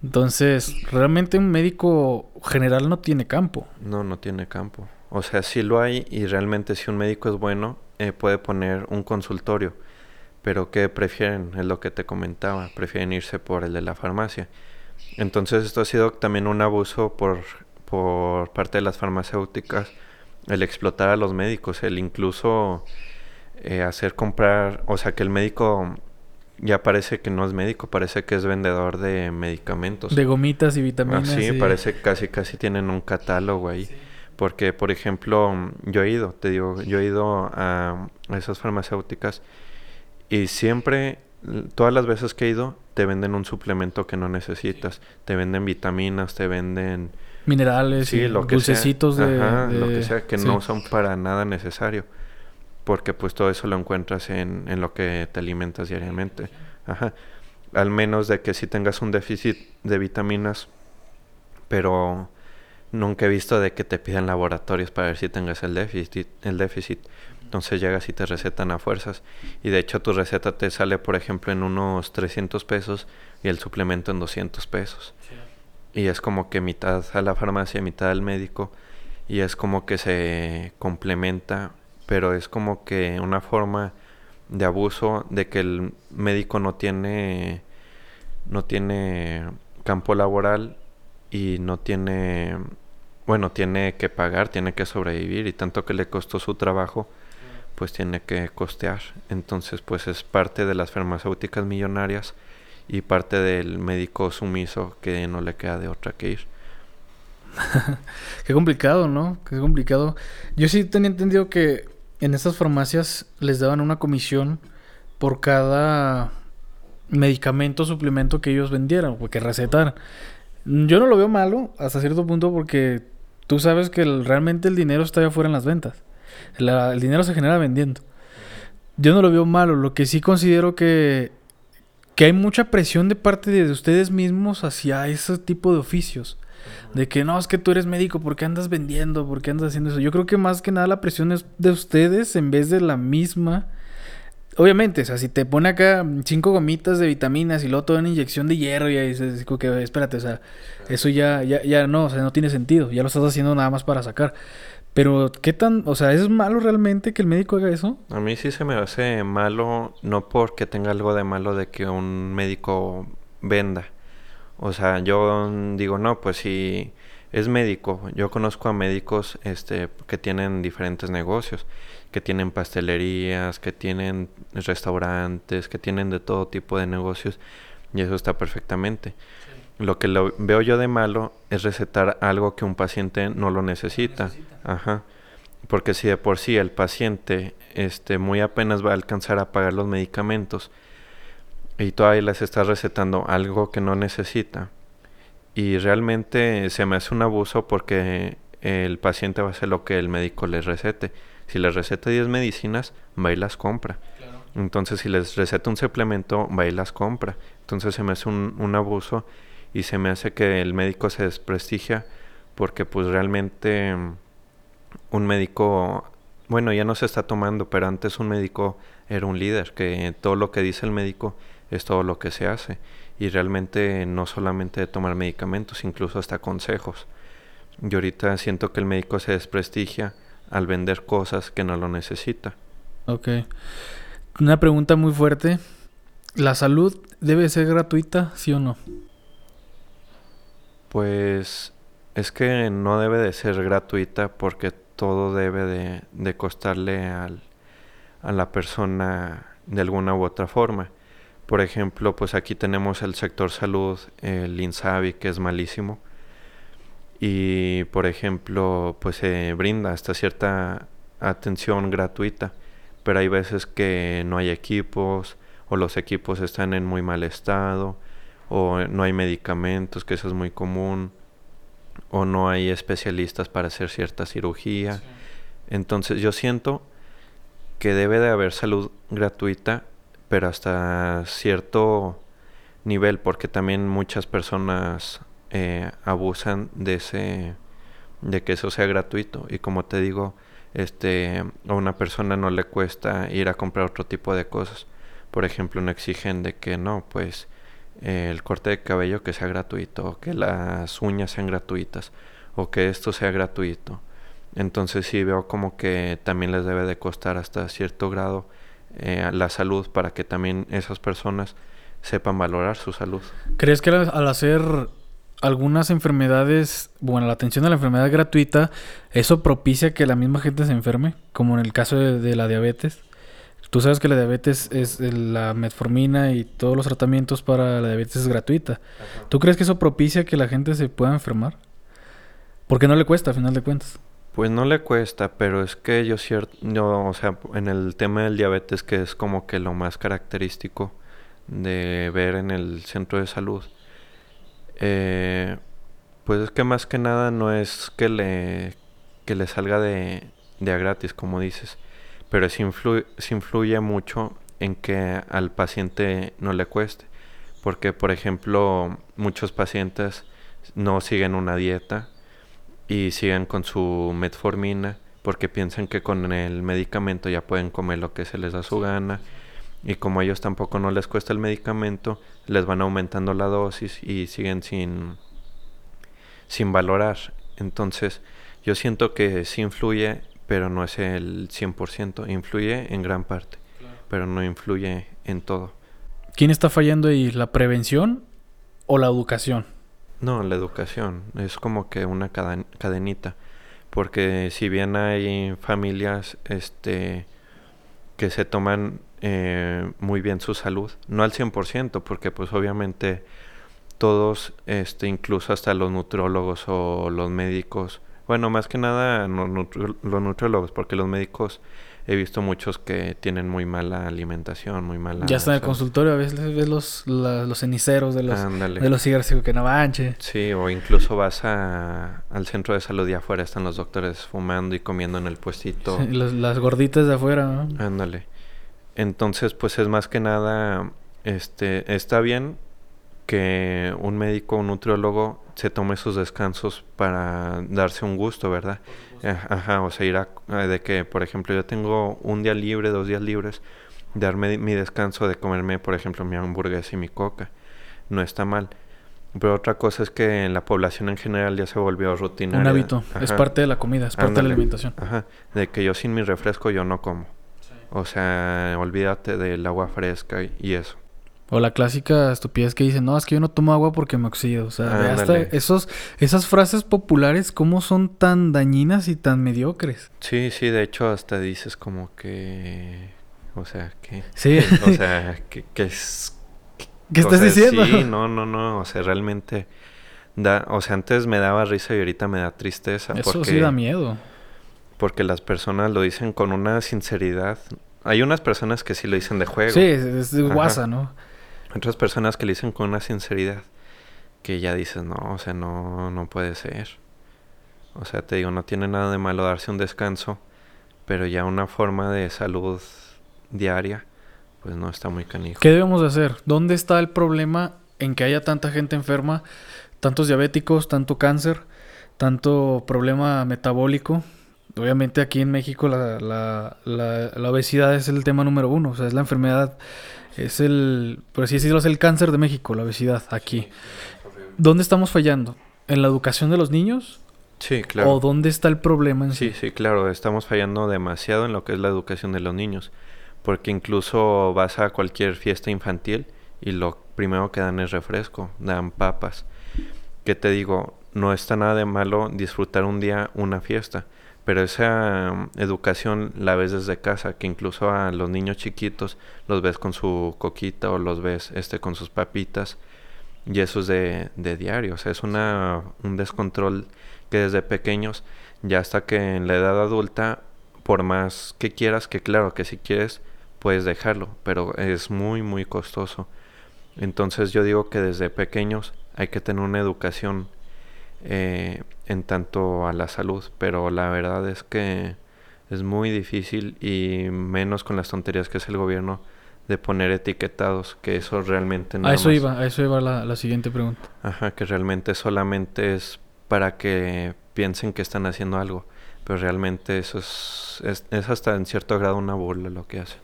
Entonces, realmente un médico general no tiene campo. No, no tiene campo. O sea, sí lo hay y realmente si un médico es bueno, eh, puede poner un consultorio. Pero ¿qué prefieren? Es lo que te comentaba. Prefieren irse por el de la farmacia. Entonces esto ha sido también un abuso por, por parte de las farmacéuticas. El explotar a los médicos, el incluso eh, hacer comprar, o sea, que el médico ya parece que no es médico, parece que es vendedor de medicamentos. De gomitas y vitaminas. Ah, sí, parece que casi, casi tienen un catálogo ahí. Porque, por ejemplo, yo he ido, te digo, yo he ido a esas farmacéuticas y siempre, todas las veces que he ido, te venden un suplemento que no necesitas. Te venden vitaminas, te venden... Minerales, sí, lo que dulcecitos de, Lo que sea, que no son para nada necesario. Porque pues todo eso lo encuentras en, en lo que te alimentas diariamente. Ajá. Al menos de que si tengas un déficit de vitaminas, pero nunca he visto de que te piden laboratorios para ver si tengas el déficit, el déficit. Entonces llegas y te recetan a fuerzas. Y de hecho tu receta te sale, por ejemplo, en unos 300 pesos y el suplemento en 200 pesos. Y es como que mitad a la farmacia, mitad al médico. Y es como que se complementa, pero es como que una forma de abuso de que el médico no tiene no tiene campo laboral y no tiene, bueno, tiene que pagar, tiene que sobrevivir y tanto que le costó su trabajo, pues tiene que costear. Entonces, pues es parte de las farmacéuticas millonarias y parte del médico sumiso que no le queda de otra que ir. Qué complicado, ¿no? Qué complicado. Yo sí tenía entendido que en estas farmacias les daban una comisión por cada medicamento, suplemento que ellos vendieran o que recetaran. Yo no lo veo malo hasta cierto punto porque tú sabes que realmente el dinero está allá afuera en las ventas. el dinero se genera vendiendo. Yo no lo veo malo. Lo que sí considero que, que hay mucha presión de parte de ustedes mismos hacia ese tipo de oficios. De que no, es que tú eres médico, ¿por qué andas vendiendo? ¿Por qué andas haciendo eso? Yo creo que más que nada la presión es de ustedes en vez de la misma Obviamente, o sea, si te pone acá cinco gomitas de vitaminas y luego toda una inyección de hierro, y dices, que espérate, o sea, eso ya, ya, ya no, o sea, no tiene sentido, ya lo estás haciendo nada más para sacar. Pero, ¿qué tan, o sea, es malo realmente que el médico haga eso? A mí sí se me hace malo, no porque tenga algo de malo de que un médico venda. O sea, yo digo, no, pues si es médico, yo conozco a médicos este, que tienen diferentes negocios que tienen pastelerías, que tienen restaurantes, que tienen de todo tipo de negocios y eso está perfectamente. Lo que lo veo yo de malo es recetar algo que un paciente no lo necesita. Ajá. Porque si de por sí el paciente este muy apenas va a alcanzar a pagar los medicamentos y todavía les está recetando algo que no necesita y realmente se me hace un abuso porque el paciente va a hacer lo que el médico le recete. Si les receta 10 medicinas, va y las compra. Entonces, si les receta un suplemento, va y las compra. Entonces, se me hace un, un abuso y se me hace que el médico se desprestigia porque, pues, realmente mm, un médico, bueno, ya no se está tomando, pero antes un médico era un líder, que todo lo que dice el médico es todo lo que se hace. Y realmente no solamente de tomar medicamentos, incluso hasta consejos. Yo ahorita siento que el médico se desprestigia al vender cosas que no lo necesita. Ok. Una pregunta muy fuerte. ¿La salud debe ser gratuita, sí o no? Pues es que no debe de ser gratuita porque todo debe de, de costarle al, a la persona de alguna u otra forma. Por ejemplo, pues aquí tenemos el sector salud, el INSABI, que es malísimo. Y, por ejemplo, pues se brinda hasta cierta atención gratuita, pero hay veces que no hay equipos o los equipos están en muy mal estado o no hay medicamentos, que eso es muy común, o no hay especialistas para hacer cierta cirugía. Entonces yo siento que debe de haber salud gratuita, pero hasta cierto nivel, porque también muchas personas eh, abusan de ese, de que eso sea gratuito. Y como te digo, este, a una persona no le cuesta ir a comprar otro tipo de cosas. Por ejemplo, no exigen de que no, pues el corte de cabello que sea gratuito, o que las uñas sean gratuitas, o que esto sea gratuito. Entonces sí veo como que también les debe de costar hasta cierto grado eh, la salud para que también esas personas sepan valorar su salud. ¿Crees que al hacer algunas enfermedades, bueno, la atención a la enfermedad gratuita, eso propicia que la misma gente se enferme, como en el caso de la diabetes? Tú sabes que la diabetes es la metformina y todos los tratamientos para la diabetes es gratuita. ¿Tú crees que eso propicia que la gente se pueda enfermar? Porque no le cuesta, a final de cuentas. Pues no le cuesta, pero es que yo cierto, yo, o sea, en el tema del diabetes que es como que lo más característico de ver en el centro de salud, eh, pues es que más que nada no es que le, que le salga de, de a gratis, como dices, pero sí influye, influye mucho en que al paciente no le cueste. Porque, por ejemplo, muchos pacientes no siguen una dieta y siguen con su metformina porque piensan que con el medicamento ya pueden comer lo que se les da su gana y como a ellos tampoco no les cuesta el medicamento, les van aumentando la dosis y siguen sin sin valorar. Entonces, yo siento que sí influye pero no es el 100%. Influye en gran parte, pero no influye en todo. ¿Quién está fallando ahí? ¿La prevención o la educación? No, la educación. Es como que una cadenita. Porque si bien hay familias este, que se toman eh, muy bien su salud, no al 100%, porque pues obviamente todos, este, incluso hasta los nutrólogos o los médicos, bueno, más que nada los nutriólogos, porque los médicos he visto muchos que tienen muy mala alimentación, muy mala... Ya está en el consultorio, a veces ves los, los ceniceros de los, de los cigarros que no manche. Sí, o incluso vas a, al centro de salud y afuera están los doctores fumando y comiendo en el puestito. Sí, las gorditas de afuera, ¿no? Ándale. Entonces, pues es más que nada, este, está bien que un médico, un nutriólogo se tome sus descansos para darse un gusto, ¿verdad? Ajá, o sea, ir a, de que, por ejemplo, yo tengo un día libre, dos días libres, darme mi descanso de comerme, por ejemplo, mi hamburguesa y mi coca. No está mal. Pero otra cosa es que en la población en general ya se volvió rutinaria. Un hábito, es parte de la comida, es parte de la alimentación. Ajá, de que yo sin mi refresco yo no como. O sea, olvídate del agua fresca y eso. O la clásica estupidez que dice, no, es que yo no tomo agua porque me oxido. O sea, hasta esos, esas frases populares, ¿cómo son tan dañinas y tan mediocres? Sí, sí, de hecho hasta dices como que... O sea, que... Sí. o sea, que, que es... ¿Qué estás diciendo? Sí, no, no, no. O sea, realmente... Da, o sea, antes me daba risa y ahorita me da tristeza. Eso porque, sí da miedo. Porque las personas lo dicen con una sinceridad. Hay unas personas que sí lo dicen de juego. Sí, es de guasa, ¿no? Otras personas que le dicen con una sinceridad que ya dices, no, o sea, no, no puede ser. O sea, te digo, no tiene nada de malo darse un descanso, pero ya una forma de salud diaria, pues no está muy canijo. ¿Qué debemos de hacer? ¿Dónde está el problema en que haya tanta gente enferma, tantos diabéticos, tanto cáncer, tanto problema metabólico? Obviamente aquí en México la, la, la, la obesidad es el tema número uno, o sea, es la enfermedad es el, por así decirlo, es el cáncer de México, la obesidad, aquí. ¿Dónde estamos fallando? ¿En la educación de los niños? Sí, claro. ¿O dónde está el problema en sí? Sí, sí, claro. Estamos fallando demasiado en lo que es la educación de los niños. Porque incluso vas a cualquier fiesta infantil y lo primero que dan es refresco, dan papas. ¿Qué te digo? No está nada de malo disfrutar un día una fiesta, pero esa mm, educación la ves desde casa, que incluso a los niños chiquitos los ves con su coquita o los ves este con sus papitas y eso es de, de diario, o sea, es una, un descontrol que desde pequeños, ya hasta que en la edad adulta, por más que quieras, que claro que si quieres, puedes dejarlo, pero es muy, muy costoso. Entonces yo digo que desde pequeños hay que tener una educación eh, en tanto a la salud, pero la verdad es que es muy difícil y menos con las tonterías que es el gobierno de poner etiquetados, que eso realmente no... A eso iba, a eso iba la, la siguiente pregunta. Ajá, que realmente solamente es para que piensen que están haciendo algo, pero realmente eso es, es, es hasta en cierto grado una burla lo que hacen.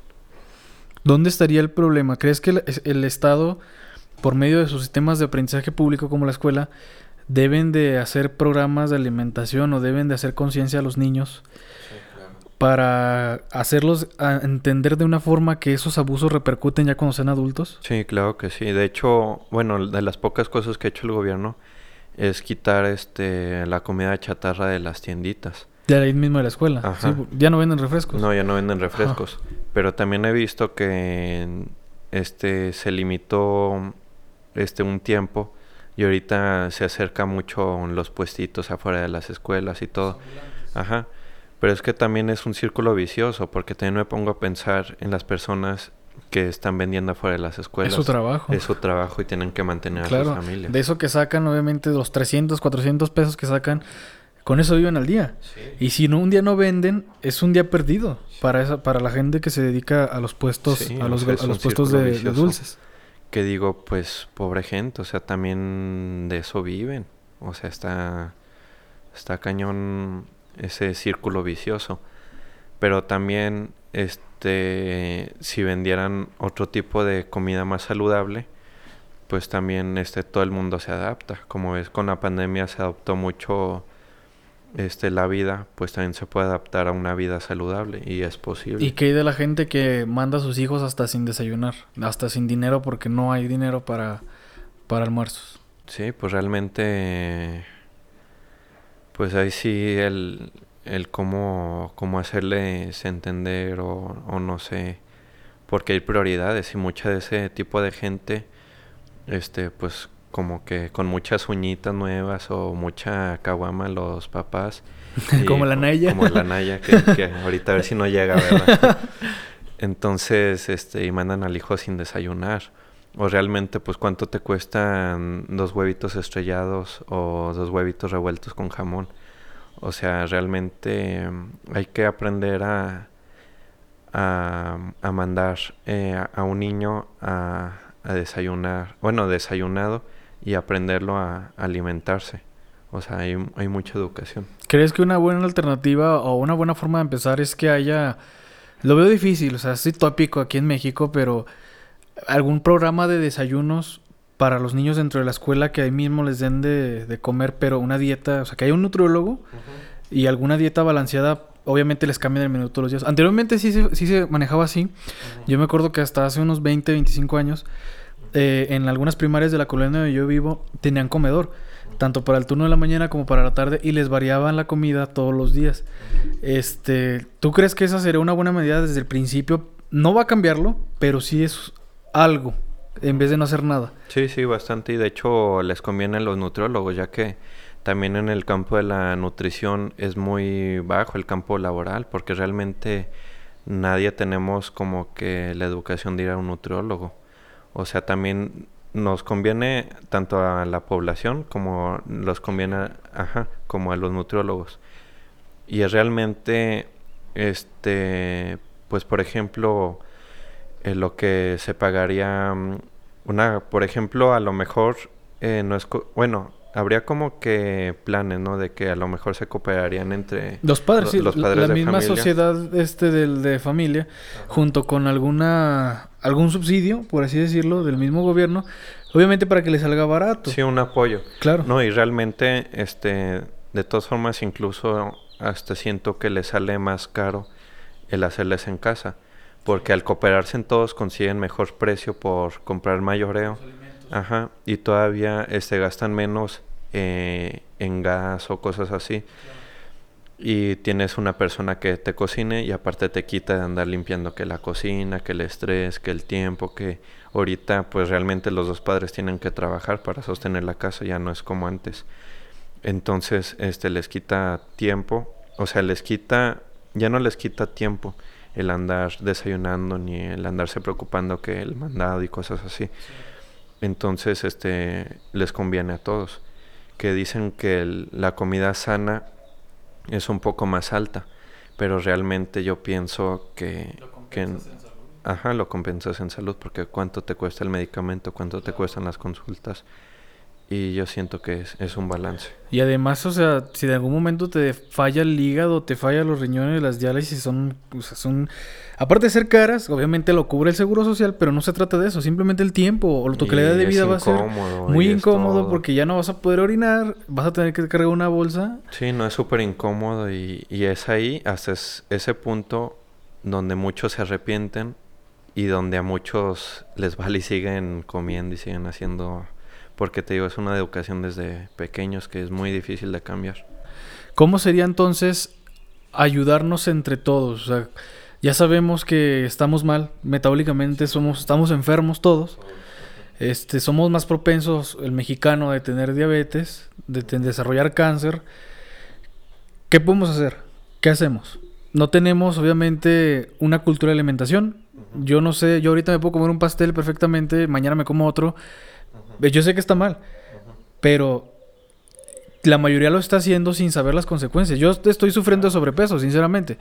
¿Dónde estaría el problema? ¿Crees que el, el, Estado, por medio de sus sistemas de aprendizaje público como la escuela, deben de hacer programas de alimentación o deben de hacer conciencia a los niños para hacerlos entender de una forma que esos abusos repercuten ya cuando sean adultos? Sí, claro que sí. De hecho, bueno, de las pocas cosas que ha hecho el gobierno es quitar este la comida chatarra de las tienditas. De ahí mismo de la escuela. ya no venden refrescos. No, ya no venden refrescos. Pero también he visto que este se limitó este un tiempo y ahorita se acerca mucho los puestitos afuera de las escuelas y todo. Ajá. Pero es que también es un círculo vicioso, porque también me pongo a pensar en las personas que están vendiendo afuera de las escuelas. Es su trabajo. Es su trabajo y tienen que mantener a su familia. De eso que sacan, obviamente, los 300, 400 pesos que sacan, con eso viven al día. Y si no, un día no venden, es un día perdido para esa, para la gente que se dedica a los puestos, a los, a los puestos de, de, dulces. Que digo, pues, pobre gente, o sea, también de eso viven. O sea, está, está cañón ese círculo vicioso. Pero también, este, si vendieran otro tipo de comida más saludable, pues también este, todo el mundo se adapta. Como ves, con la pandemia se adoptó mucho este, la vida, pues también se puede adaptar a una vida saludable y es posible. ¿Y qué hay de la gente que manda a sus hijos hasta sin desayunar, hasta sin dinero porque no hay dinero para, para almuerzos? Sí, pues realmente pues ahí sí el, el cómo, cómo hacerles entender o, o, no sé, porque hay prioridades y mucha de ese tipo de gente, este, pues como que con muchas uñitas nuevas o mucha caguama los papás. como la Naya. Como la Naya, que, que ahorita a ver si no llega, ¿verdad? Entonces, este, y mandan al hijo sin desayunar. O realmente, pues, ¿cuánto te cuestan dos huevitos estrellados o dos huevitos revueltos con jamón? O sea, realmente mm, hay que aprender a, a, a mandar eh, a, un niño a, a, desayunar, bueno, desayunado y aprenderlo a, alimentarse. O sea, hay, hay mucha educación. ¿Crees que una buena alternativa o una buena forma de empezar es que haya... Lo veo difícil, o sea, es tópico aquí en México, pero algún programa de desayunos para los niños dentro de la escuela que ahí mismo les den de, de comer, pero una dieta, o sea, que haya un nutriólogo y alguna dieta balanceada, obviamente les cambian el menú todos los días. Anteriormente sí, sí, se manejaba así. Yo me acuerdo que hasta hace unos 20, 25 años, eh, en algunas primarias de la colonia donde yo vivo, tenían comedor, tanto para el turno de la mañana como para la tarde, y les variaban la comida todos los días. Este, ¿Tú crees que esa sería una buena medida desde el principio? No va a cambiarlo, pero sí es algo en vez de no hacer nada. Sí, sí, bastante. Y de hecho les conviene a los nutriólogos, ya que también en el campo de la nutrición es muy bajo el campo laboral, porque realmente nadie tenemos como que la educación de ir a un nutriólogo. O sea, también nos conviene tanto a la población como los conviene, ajá, como a los nutriólogos. Y es realmente, este, pues por ejemplo, eh, lo que se pagaría mm, una, por ejemplo, a lo mejor eh, no es, bueno, habría como que planes, ¿no? De que a lo mejor se cooperarían entre los padres, sí, los padres la, misma sociedad este del de familia, junto con alguna algún subsidio, por así decirlo, del mismo gobierno, obviamente para que le salga barato. Sí, un apoyo. Claro. No, y realmente, este, de todas formas, incluso hasta siento que le sale más caro el hacerles en casa porque al cooperarse en todos consiguen mejor precio por comprar mayoreo. Ajá, y todavía este, gastan menos eh, en gas o cosas así. y tienes una persona que te cocine y aparte te quita de andar limpiando que la cocina, que el estrés, que el tiempo, que ahorita pues realmente los dos padres tienen que trabajar para sostener la casa, ya no es como antes. Entonces, este les quita tiempo, o sea, les quita ya no les quita tiempo el andar desayunando ni el andarse preocupando que el mandado y cosas así. Entonces, este les conviene a todos que dicen que la comida sana es un poco más alta, pero realmente yo pienso que... Lo que en, salud. Ajá, lo compensas en salud, porque cuánto te cuesta el medicamento, cuánto te cuestan las consultas. Y yo siento que es, es, un balance. Y además, o sea, si de algún momento te falla el hígado, te falla los riñones, las diálisis son, o sea, son, aparte de ser caras, obviamente lo cubre el seguro social, pero no se trata de eso, simplemente el tiempo o tu calidad de vida va a ser muy incómodo porque ya no vas a poder orinar, vas a tener que cargar una bolsa. Sí, no, es súper incómodo y, y es ahí, hasta ese punto donde muchos se arrepienten y donde a muchos les vale y siguen comiendo y siguen haciendo porque te digo, es una educación desde pequeños que es muy difícil de cambiar. ¿Cómo sería entonces ayudarnos entre todos? O sea, ya sabemos que estamos mal, metabólicamente somos, estamos enfermos todos. Este, somos más propensos, el mexicano, de tener diabetes, de, desarrollar cáncer. ¿Qué podemos hacer? ¿Qué hacemos? No tenemos, obviamente, una cultura de alimentación. Yo no sé, yo ahorita me puedo comer un pastel perfectamente, mañana me como otro yo sé que está mal, pero la mayoría lo está haciendo sin saber las consecuencias. Yo estoy sufriendo de sobrepeso, sinceramente.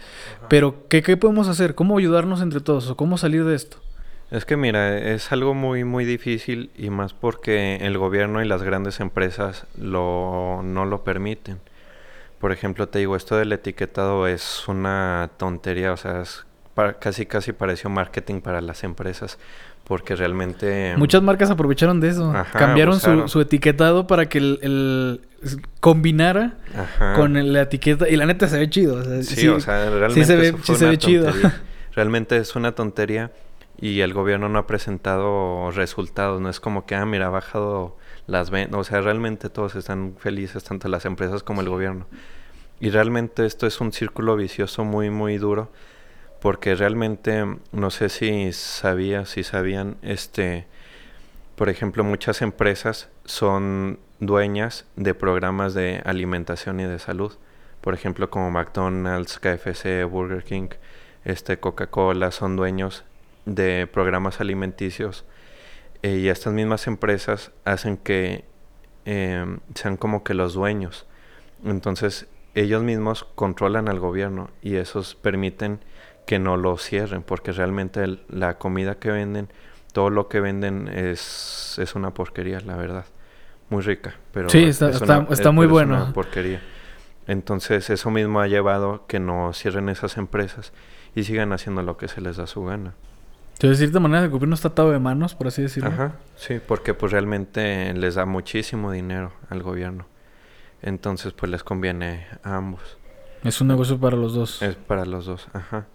Pero, ¿qué, ¿qué, podemos hacer? ¿Cómo ayudarnos entre todos? ¿O cómo salir de esto? Es que mira, es algo muy, muy difícil y más porque el gobierno y las grandes empresas lo, no lo permiten. Por ejemplo, te digo, esto del etiquetado es una tontería, o sea, es casi, casi pareció marketing para las empresas porque realmente... Muchas marcas aprovecharon de eso. Cambiaron su, etiquetado para que el, combinara con la etiqueta. Y la neta se ve chido. sí, o sea, realmente se ve, se ve chido. realmente es una tontería y el gobierno no ha presentado resultados. No es como que, ah, mira, ha bajado las ventas. O sea, realmente todos están felices, tanto las empresas como el gobierno. Y realmente esto es un círculo vicioso muy, muy duro porque realmente no sé si sabía, si sabían, este, por ejemplo, muchas empresas son dueñas de programas de alimentación y de salud, por ejemplo, como McDonald's, KFC, Burger King, este, Coca-Cola, son dueños de programas alimenticios eh, y estas mismas empresas hacen que em, sean como que los dueños. Entonces ellos mismos controlan al gobierno y esos permiten que no lo cierren, porque realmente la comida que venden, todo lo que venden es, es una porquería, la verdad. Muy rica, pero sí, está, está, muy bueno. una porquería. Entonces eso mismo ha llevado que no cierren esas empresas y sigan haciendo lo que se les da su gana. Entonces, de cierta manera, el gobierno está atado de manos, por así decirlo. Ajá, sí, porque pues realmente les da muchísimo dinero al gobierno. Entonces, pues les conviene a ambos. Es un negocio para los dos. Es para los dos, ajá.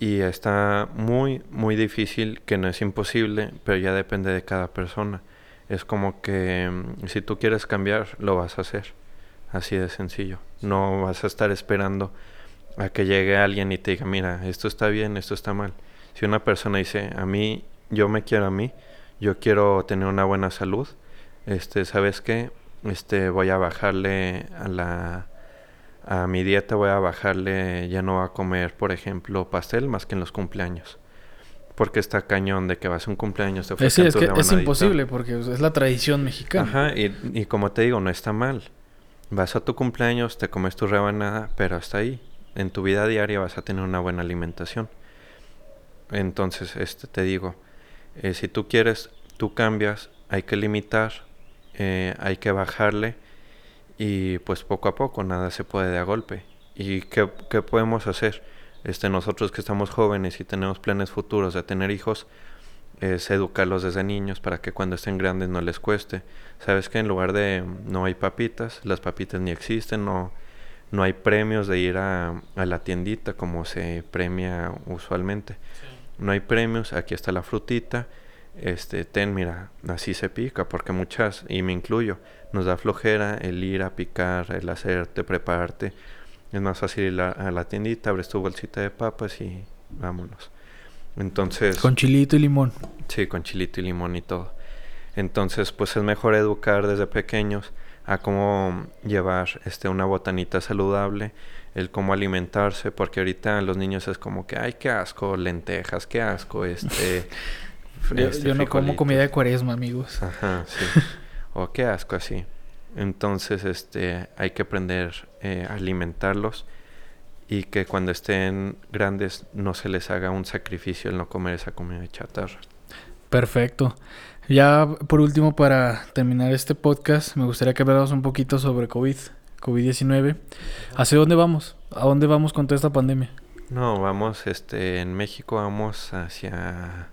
Y está muy, muy difícil, que no es imposible, pero ya depende de cada persona. Es como que mm, si tú quieres cambiar, lo vas a hacer. Así de sencillo. No vas a estar esperando a que llegue alguien y te diga, mira, esto está bien, esto está mal. Si una persona dice, a mí, yo me quiero a mí, yo quiero tener una buena salud, este, ¿sabes qué? Este, voy a bajarle a la a mi dieta voy a bajarle, ya no va a comer, por ejemplo, pastel más que en los cumpleaños. Porque está cañón de que vas a un cumpleaños te es, es que es imposible porque es la tradición mexicana. Ajá, y, y como te digo, no está mal. Vas a tu cumpleaños, te comes tu rebanada, pero hasta ahí. En tu vida diaria vas a tener una buena alimentación. Entonces, este te digo, eh, si tú quieres, tú cambias, hay que limitar, eh, hay que bajarle y pues poco a poco nada se puede de a golpe. ¿Y qué, podemos hacer? Este, nosotros que estamos jóvenes y tenemos planes futuros de tener hijos, es educarlos desde niños para que cuando estén grandes no les cueste. Sabes que en lugar de no hay papitas, las papitas ni existen, no, no hay premios de ir a, a la tiendita como se premia usualmente. No hay premios, aquí está la frutita, este, ten, mira, así se pica, porque muchas, y me incluyo, nos da flojera el ir a picar, el hacerte, prepararte. Es más fácil ir a, la tiendita, abres tu bolsita de papas y vámonos. Entonces... Con chilito y limón. Sí, con chilito y limón y todo. Entonces, pues es mejor educar desde pequeños a cómo llevar este, una botanita saludable, el cómo alimentarse, porque ahorita los niños es como que, ay, qué asco, lentejas, qué asco, este... yo, este, no como comida de cuaresma, amigos. Ajá, sí. o qué asco así. Entonces, este, hay que aprender eh, a alimentarlos y que cuando estén grandes no se les haga un sacrificio el no comer esa comida de chatarra. Perfecto. Ya por último, para terminar este podcast, me gustaría que habláramos un poquito sobre COVID, COVID-19. ¿Hacia dónde vamos? ¿A dónde vamos con toda esta pandemia? No, vamos, este, en México vamos hacia...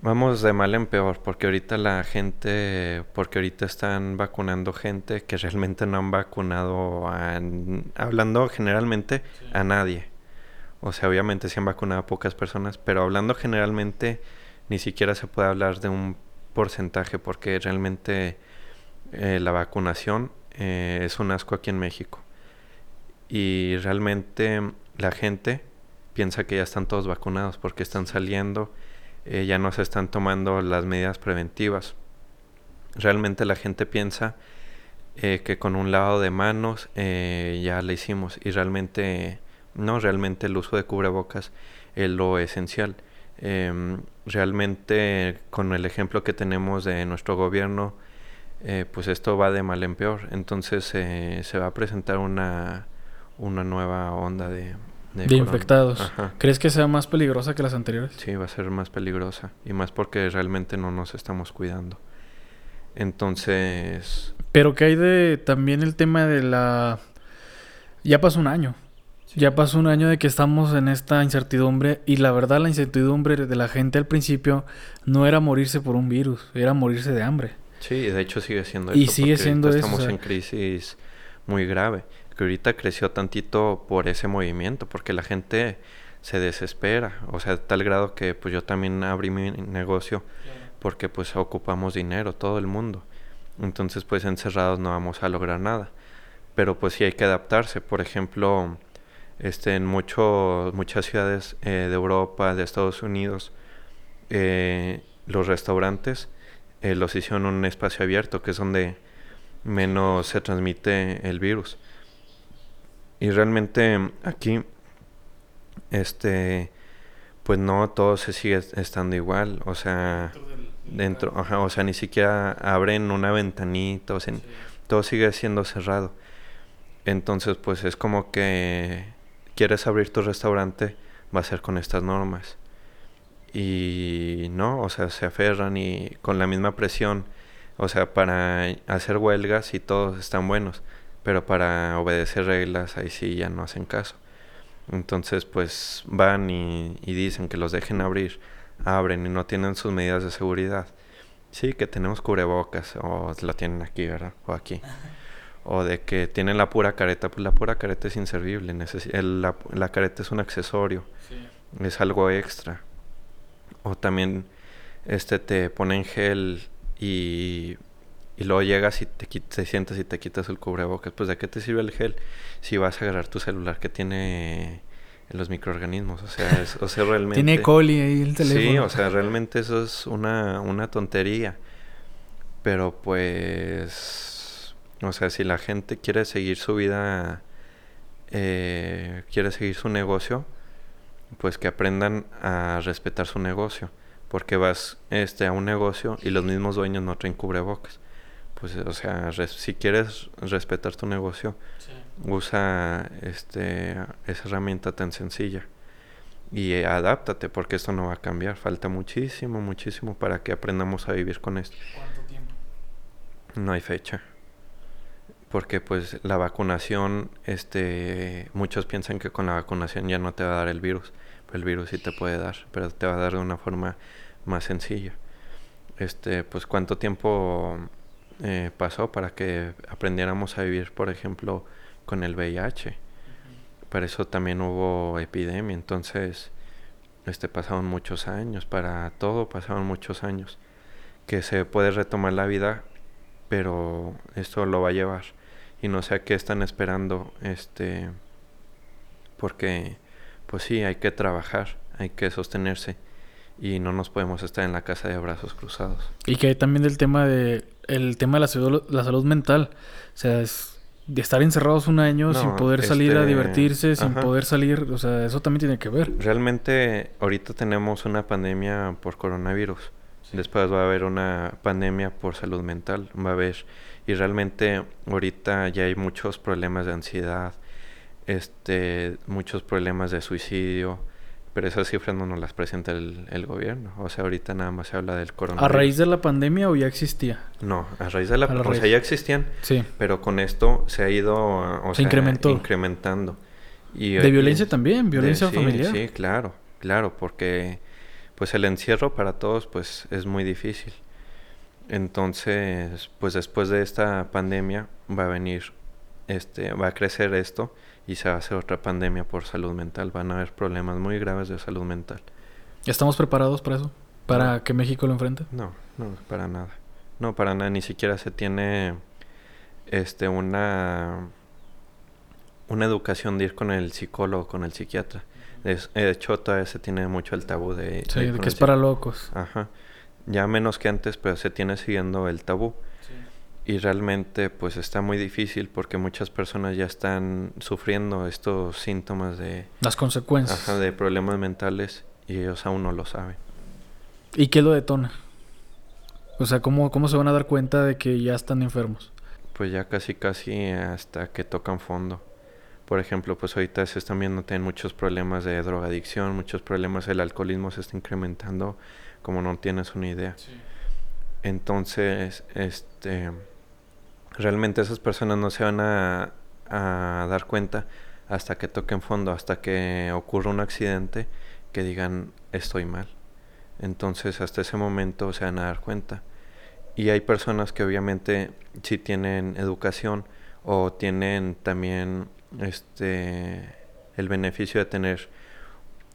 Vamos de mal en peor, porque ahorita la gente, porque ahorita están vacunando gente que realmente no han vacunado, a, hablando generalmente a nadie. O sea, obviamente se han vacunado a pocas personas, pero hablando generalmente ni siquiera se puede hablar de un porcentaje porque realmente eh, la vacunación eh, es un asco aquí en México. Y realmente la gente piensa que ya están todos vacunados porque están saliendo, eh, ya no se están tomando las medidas preventivas. Realmente la gente piensa que con un lado de manos ya le hicimos y realmente no, realmente el uso de cubrebocas es lo esencial. Em, realmente con el ejemplo que tenemos de nuestro gobierno, eh, pues esto va de mal en peor. Entonces eh, se va a presentar una, una nueva onda de... De, infectados. ¿Crees que sea más peligrosa que las anteriores? Sí, va a ser más peligrosa. Y más porque realmente no nos estamos cuidando. Entonces... Pero que hay de también el tema de la... Ya pasó un año. Ya pasó un año de que estamos en esta incertidumbre y la verdad la incertidumbre de la gente al principio no era morirse por un virus, era morirse de hambre. Sí, de hecho sigue siendo y sigue siendo eso. Estamos en crisis muy grave, que ahorita creció tantito por ese movimiento, porque la gente se desespera, o sea, tal grado que pues yo también abrí mi negocio porque pues ocupamos dinero todo el mundo. Entonces pues encerrados no vamos a lograr nada. Pero pues sí hay que adaptarse, por ejemplo, este, en mucho, muchas ciudades eh, de Europa, de Estados Unidos, eh, los restaurantes eh, los hicieron en un espacio abierto, que es donde menos se transmite el virus. Y realmente aquí, este, pues no todo se sigue estando igual, o sea, dentro, o sea, ni siquiera abren una ventanita, o sea, todo sigue siendo cerrado. Entonces, pues es como que quieres abrir tu restaurante, va a ser con estas normas. Y no, o sea, se aferran y con la misma presión, o sea, para hacer huelgas y todos están buenos, pero para obedecer reglas ahí sí ya no hacen caso. Entonces, pues van y, y dicen que los dejen abrir, abren y no tienen sus medidas de seguridad. Sí, que tenemos cubrebocas, o lo tienen aquí, ¿verdad? O aquí. o de que tienen la pura careta, pues la pura careta es inservible, la, la, careta es un accesorio, es algo extra. O también este te ponen gel y, y luego llegas y te, te sientas y te quitas el cubrebocas, pues de qué te sirve el gel si vas a agarrar tu celular que tiene los microorganismos, o sea, es, o sea realmente... tiene coli ahí el teléfono. Sí, o sea, realmente eso es una, una tontería. Pero pues o sea, si la gente quiere seguir su vida, eh, quiere seguir su negocio, pues que aprendan a respetar su negocio. Porque vas este, a un negocio y los mismos dueños no traen cubrebocas. Pues, o sea, si quieres respetar tu negocio, usa este, esa herramienta tan sencilla. Y eh, adáptate, porque esto no va a cambiar. Falta muchísimo, muchísimo para que aprendamos a vivir con esto. ¿Cuánto tiempo? No hay fecha porque pues la vacunación, este, muchos piensan que con la vacunación ya no te va a dar el virus, pero el virus sí te puede dar, pero te va a dar de una forma más sencilla. Este, pues cuánto tiempo eh, pasó para que aprendiéramos a vivir, por ejemplo, con el VIH. Para eso también hubo epidemia, entonces, este, pasaron muchos años, para todo pasaron muchos años, que se puede retomar la vida, pero esto lo va a llevar y no sé a qué están esperando, este, porque pues sí, hay que trabajar, hay que sostenerse y no nos podemos estar en la casa de brazos cruzados. Y que hay también del tema de el tema de la salud, la salud mental, o sea, es de estar encerrados un año sin poder salir a este, divertirse, sin poder salir, o sea, eso también tiene que ver. Realmente ahorita tenemos una pandemia por coronavirus. Después va a haber una pandemia por salud mental, va a haber y realmente ahorita ya hay muchos problemas de ansiedad, este, muchos problemas de suicidio, pero esas cifras no nos las presenta el, gobierno. O sea, ahorita nada más se habla del coronavirus. ¿A raíz de la pandemia o ya existía? No, a raíz de la pandemia. O sea, ya existían. Sí. Pero con esto se ha ido o se incrementó. incrementando. Y, ¿De violencia también? ¿Violencia familiar? Sí, claro, claro, porque pues el encierro para todos pues es muy difícil. Entonces, pues después de esta pandemia va a venir, este, va a crecer esto y se va a hacer otra pandemia por salud mental. Van a haber problemas muy graves de salud mental. ¿Estamos preparados para eso? ¿Para que México lo enfrente? No, no, para nada. No, para nada. Ni siquiera se tiene este una una educación de ir con el psicólogo, con el psiquiatra. de hecho, todavía se tiene mucho el tabú de... Sí, de, que es para locos. Ajá. Ya menos que antes, pero se tiene siguiendo el tabú y realmente pues está muy difícil porque muchas personas ya están sufriendo estos síntomas de las consecuencias de problemas mentales y ellos aún no lo saben. ¿Y qué lo detona? O sea, ¿cómo, ¿cómo se van a dar cuenta de que ya están enfermos? Pues ya casi casi hasta que tocan fondo. Por ejemplo, pues ahorita se están viendo tienen muchos problemas de drogadicción, muchos problemas, el alcoholismo se está incrementando como no tienes una idea. Entonces, este realmente esas personas no se van a, dar cuenta hasta que toquen fondo, hasta que ocurra un accidente que digan estoy mal. Entonces hasta ese momento se van a dar cuenta. Y hay personas que obviamente sí tienen educación o tienen también este el beneficio de tener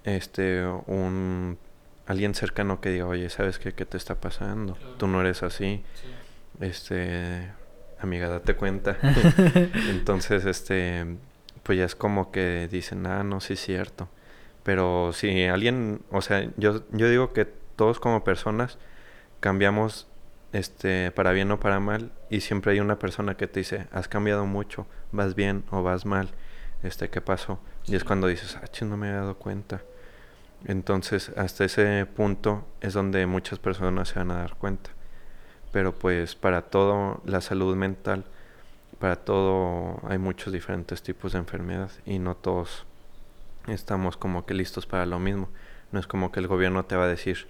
este un alguien cercano que diga, "Oye, ¿sabes qué, qué te está pasando? Tú no eres así." Este amiga, date cuenta. Entonces, este, pues ya es como que dicen, ah, no, sí es cierto. Pero si alguien, o sea, yo, yo digo que todos como personas cambiamos este, para bien o para mal, y siempre hay una persona que te dice, has cambiado mucho, vas bien o vas mal, este, ¿qué pasó? Y es cuando dices, ah, no me he dado cuenta. Entonces, hasta ese punto es donde muchas personas se van a dar cuenta pero pues para todo la salud mental, para todo hay muchos diferentes tipos de enfermedad y no todos estamos como que listos para lo mismo. No es como que el gobierno te va a decir,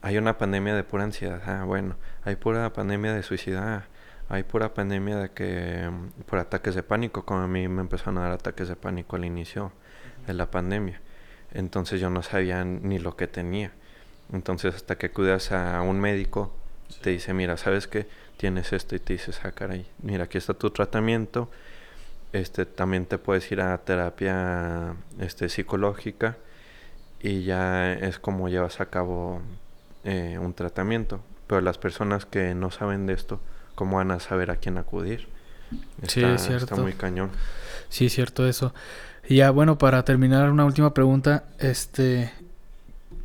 hay una pandemia de pura ansiedad, ah, bueno, hay pura pandemia de suicidio, hay pura pandemia de que por ataques de pánico, como a mí me empezaron a dar ataques de pánico al inicio de la pandemia. Entonces yo no sabía ni lo que tenía. Entonces hasta que acudas a un médico te dice, mira, ¿sabes qué? Tienes esto y te dice, ah, caray, mira, aquí está tu tratamiento. Este, también te puedes ir a terapia este, psicológica y ya es como llevas a cabo eh, un tratamiento. Pero las personas que no saben de esto, ¿cómo van a saber a quién acudir? sí, es cierto. Está muy cañón. Sí, es cierto eso. Y ya, bueno, para terminar, una última pregunta. Este,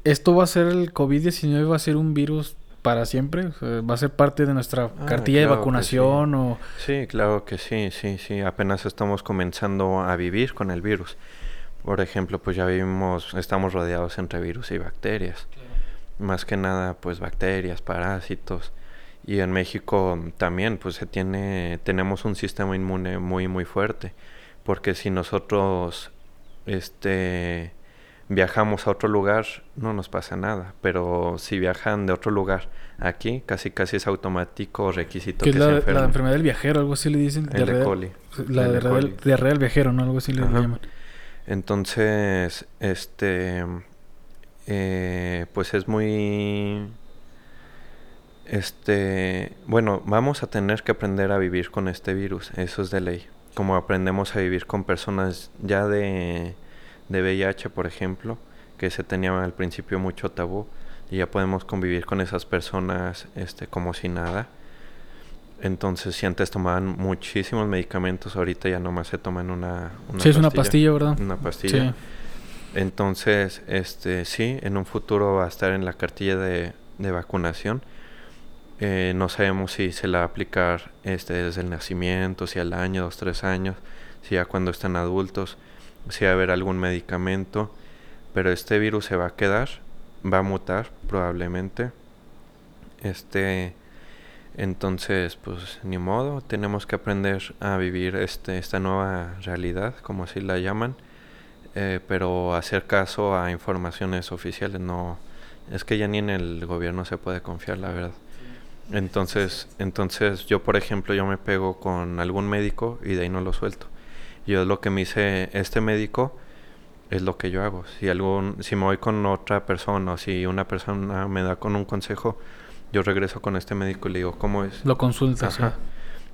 ¿Esto va a ser el COVID-19? ¿Va a ser un virus para siempre? ¿Va a ser parte de nuestra ah, cartilla de vacunación sí. o...? Sí, claro que sí, sí, sí. Apenas estamos comenzando a vivir con el virus. Por ejemplo, pues ya vivimos, estamos rodeados entre virus y bacterias. Más que nada, pues bacterias, parásitos. Y en México también, pues se tiene, tenemos un sistema inmune muy, muy fuerte. Porque si nosotros, este viajamos a otro lugar, no nos pasa nada. Pero si viajan de otro lugar aquí, casi casi es automático requisito que, es la, la, enfermedad del viajero, algo así le dicen. El de coli. La diarrea del viajero, ¿no? Algo así le llaman. Entonces, este... Eh, pues es muy... Este... Bueno, vamos a tener que aprender a vivir con este virus. Eso es de ley. Como aprendemos a vivir con personas ya de de VIH, por ejemplo, que se tenía al principio mucho tabú y ya podemos convivir con esas personas este, como si nada. Entonces, si antes tomaban muchísimos medicamentos, ahorita ya nomás se toman una, una sí, es una pastilla, ¿verdad? Una pastilla. Entonces, este, sí, en un futuro va a estar en la cartilla de, de vacunación. Eh, no sabemos si se la va a aplicar este, desde el nacimiento, si al año, dos, tres años, si ya cuando están adultos, si va a haber algún medicamento. Pero este virus se va a quedar, va a mutar probablemente. Este, entonces, pues ni modo, tenemos que aprender a vivir este, esta nueva realidad, como así la llaman, eh, pero hacer caso a informaciones oficiales, no, es que ya ni en el gobierno se puede confiar, la verdad. Entonces, entonces yo, por ejemplo, yo me pego con algún médico y de ahí no lo suelto. Yo lo que me dice este médico es lo que yo hago. Si algún, si me voy con otra persona o si una persona me da con un consejo, yo regreso con este médico y le digo, ¿cómo es? Lo consultas.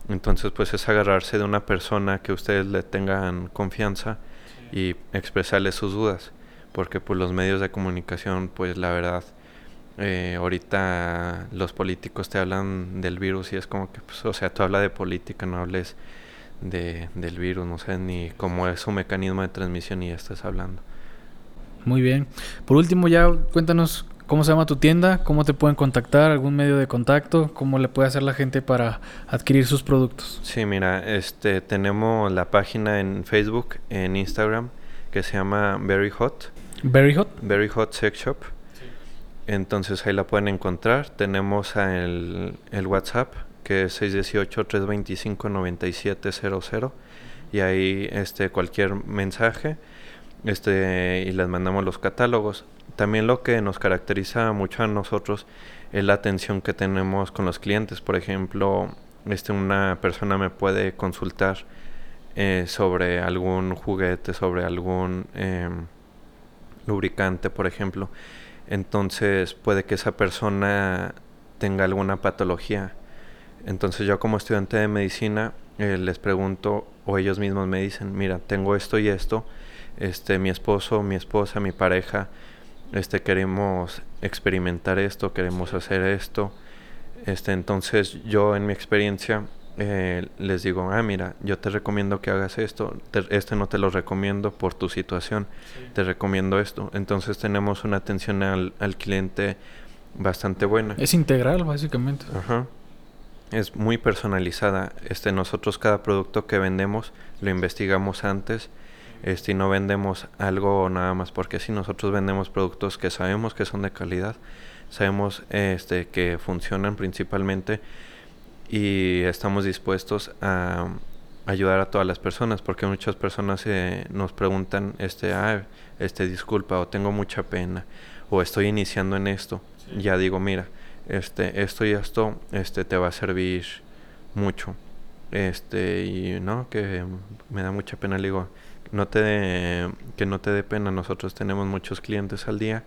Entonces, pues es agarrarse de una persona que ustedes le tengan confianza y expresarle sus dudas. Porque pues los medios de comunicación, pues la verdad, eh, ahorita los políticos te hablan del virus y es como que, pues, o sea, tú hablas de política, no hables de, del virus, no sé ni cómo es su mecanismo de transmisión y ya estás hablando. Muy bien. Por último, ya cuéntanos cómo se llama tu tienda, cómo te pueden contactar, algún medio de contacto, cómo le puede hacer la gente para adquirir sus productos. Sí, mira, este tenemos la página en Facebook, en Instagram, que se llama Very Hot. Very Hot. Very Hot Sex Shop. Entonces ahí la pueden encontrar. Tenemos el, el WhatsApp, que es 618-325-9700. Y ahí este, cualquier mensaje este, y les mandamos los catálogos. También lo que nos caracteriza mucho a nosotros es la atención que tenemos con los clientes. Por ejemplo, este, una persona me puede consultar eh, sobre algún juguete, sobre algún em, lubricante, por ejemplo. Entonces puede que esa persona tenga alguna patología. Entonces yo como estudiante de medicina eh, les pregunto o ellos mismos me dicen, mira, tengo esto y esto, este, mi esposo, mi esposa, mi pareja, este, queremos experimentar esto, queremos hacer esto. Este, entonces yo en mi experiencia eh, les digo, ah, mira, yo te recomiendo que hagas esto, este no te lo recomiendo por tu situación, te recomiendo esto. Entonces tenemos una atención al, al cliente bastante buena. Es integral, básicamente. Ajá. Es muy personalizada. Este, nosotros cada producto que vendemos lo investigamos antes este, y no vendemos algo nada más porque si nosotros vendemos productos que sabemos que son de calidad, sabemos este, que funcionan principalmente y estamos dispuestos a ayudar a todas las personas porque muchas personas eh, nos preguntan este ah, este disculpa o tengo mucha pena o estoy iniciando en esto ya digo mira este esto y esto este te va a servir mucho. Este y no que me da mucha pena le digo no te que no te dé pena. Nosotros tenemos muchos clientes al día.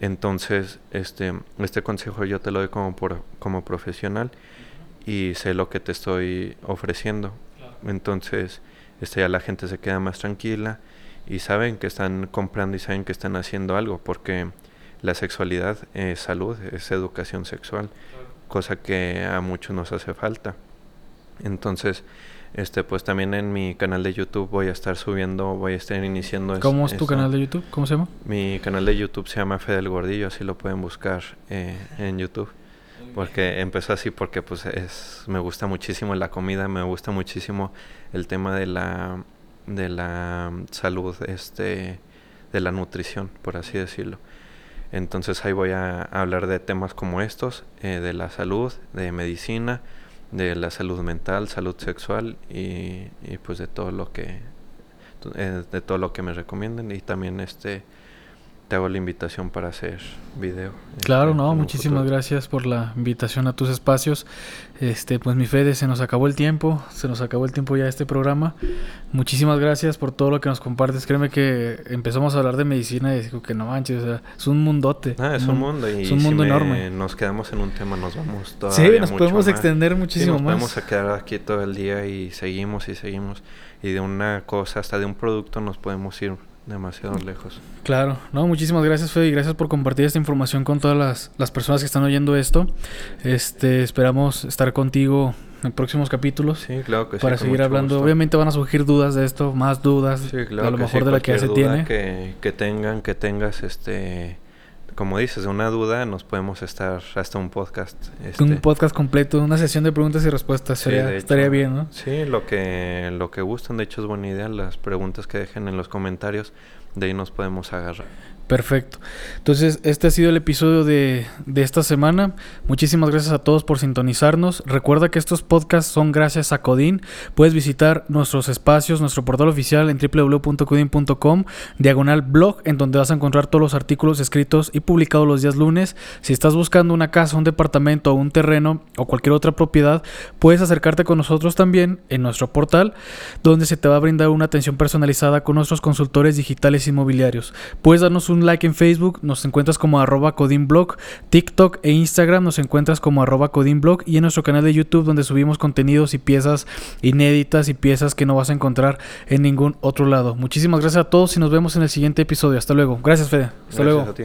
Entonces este este consejo yo te lo doy como por, como profesional y sé lo que te estoy ofreciendo. Entonces este ya la gente se queda más tranquila y saben que están comprando y saben que están haciendo algo porque la sexualidad es salud es educación sexual cosa que a muchos nos hace falta entonces este, pues también en mi canal de YouTube voy a estar subiendo, voy a estar iniciando. ¿Cómo es tu canal de YouTube? ¿Cómo se llama? Mi canal de YouTube se llama Fedel Gordillo, así lo pueden buscar eh, en YouTube. Porque empezó así porque pues es, me gusta muchísimo la comida, me gusta muchísimo el tema de la, de la salud, este, de la nutrición, por así decirlo. Entonces ahí voy a hablar de temas como estos, eh, de la salud, de medicina, de la salud mental, salud sexual y, y pues de todo lo que eh, de todo lo que me recomienden y también este te hago la invitación para hacer video. Claro, no, muchísimas gracias por la invitación a tus espacios. Este, pues mi Fede, se nos acabó el tiempo, se nos acabó el tiempo ya de este programa. Muchísimas gracias por todo lo que nos compartes. Créeme que empezamos a hablar de medicina y digo que no manches, o sea, es un mundote. Ah, es un, mundo y es un mundo enorme. Nos quedamos en un tema, nos vamos todavía Sí, nos podemos extender muchísimo sí, nos Podemos quedar aquí todo el día y seguimos y seguimos y de una cosa hasta de un producto nos podemos ir demasiado lejos. Claro, no, muchísimas gracias Fede y gracias por compartir esta información con todas las, las, personas que están oyendo esto. Este, esperamos estar contigo en próximos capítulos. Sí, claro que sí. Para seguir hablando. Obviamente van a surgir dudas de esto, más dudas. Sí, claro a lo mejor sí, de la que ya se tiene. Que, que tengan, que tengas, este... Como dices, una duda, nos podemos estar hasta un podcast. Este, Un podcast completo, una sesión de preguntas y respuestas. Sí, Sería- estaría bien, ¿no? Sí, lo que, lo que gustan, de hecho es buena idea. Las preguntas que dejen en los comentarios, de ahí nos podemos agarrar. Perfecto. Entonces, este ha sido el episodio de, de esta semana. Muchísimas gracias a todos por sintonizarnos. Recuerda que estos podcasts son gracias a Codin. Puedes visitar nuestros espacios, nuestro portal oficial en www.codin.com, diagonal blog, en donde vas a encontrar todos los artículos escritos y publicados los días lunes. Si estás buscando una casa, un departamento, un terreno o cualquier otra propiedad, puedes acercarte con nosotros también en nuestro portal, donde se te va a brindar una atención personalizada con nuestros consultores digitales inmobiliarios. Puedes darnos un like en Facebook, nos encuentras como arroba codinblog, TikTok e Instagram nos encuentras como arroba codinblog y en nuestro canal de YouTube donde subimos contenidos y piezas inéditas y piezas que no vas a encontrar en ningún otro lado. Muchísimas gracias a todos y nos vemos en el siguiente episodio. Hasta luego. Gracias Fede. Hasta Gracias luego. a ti.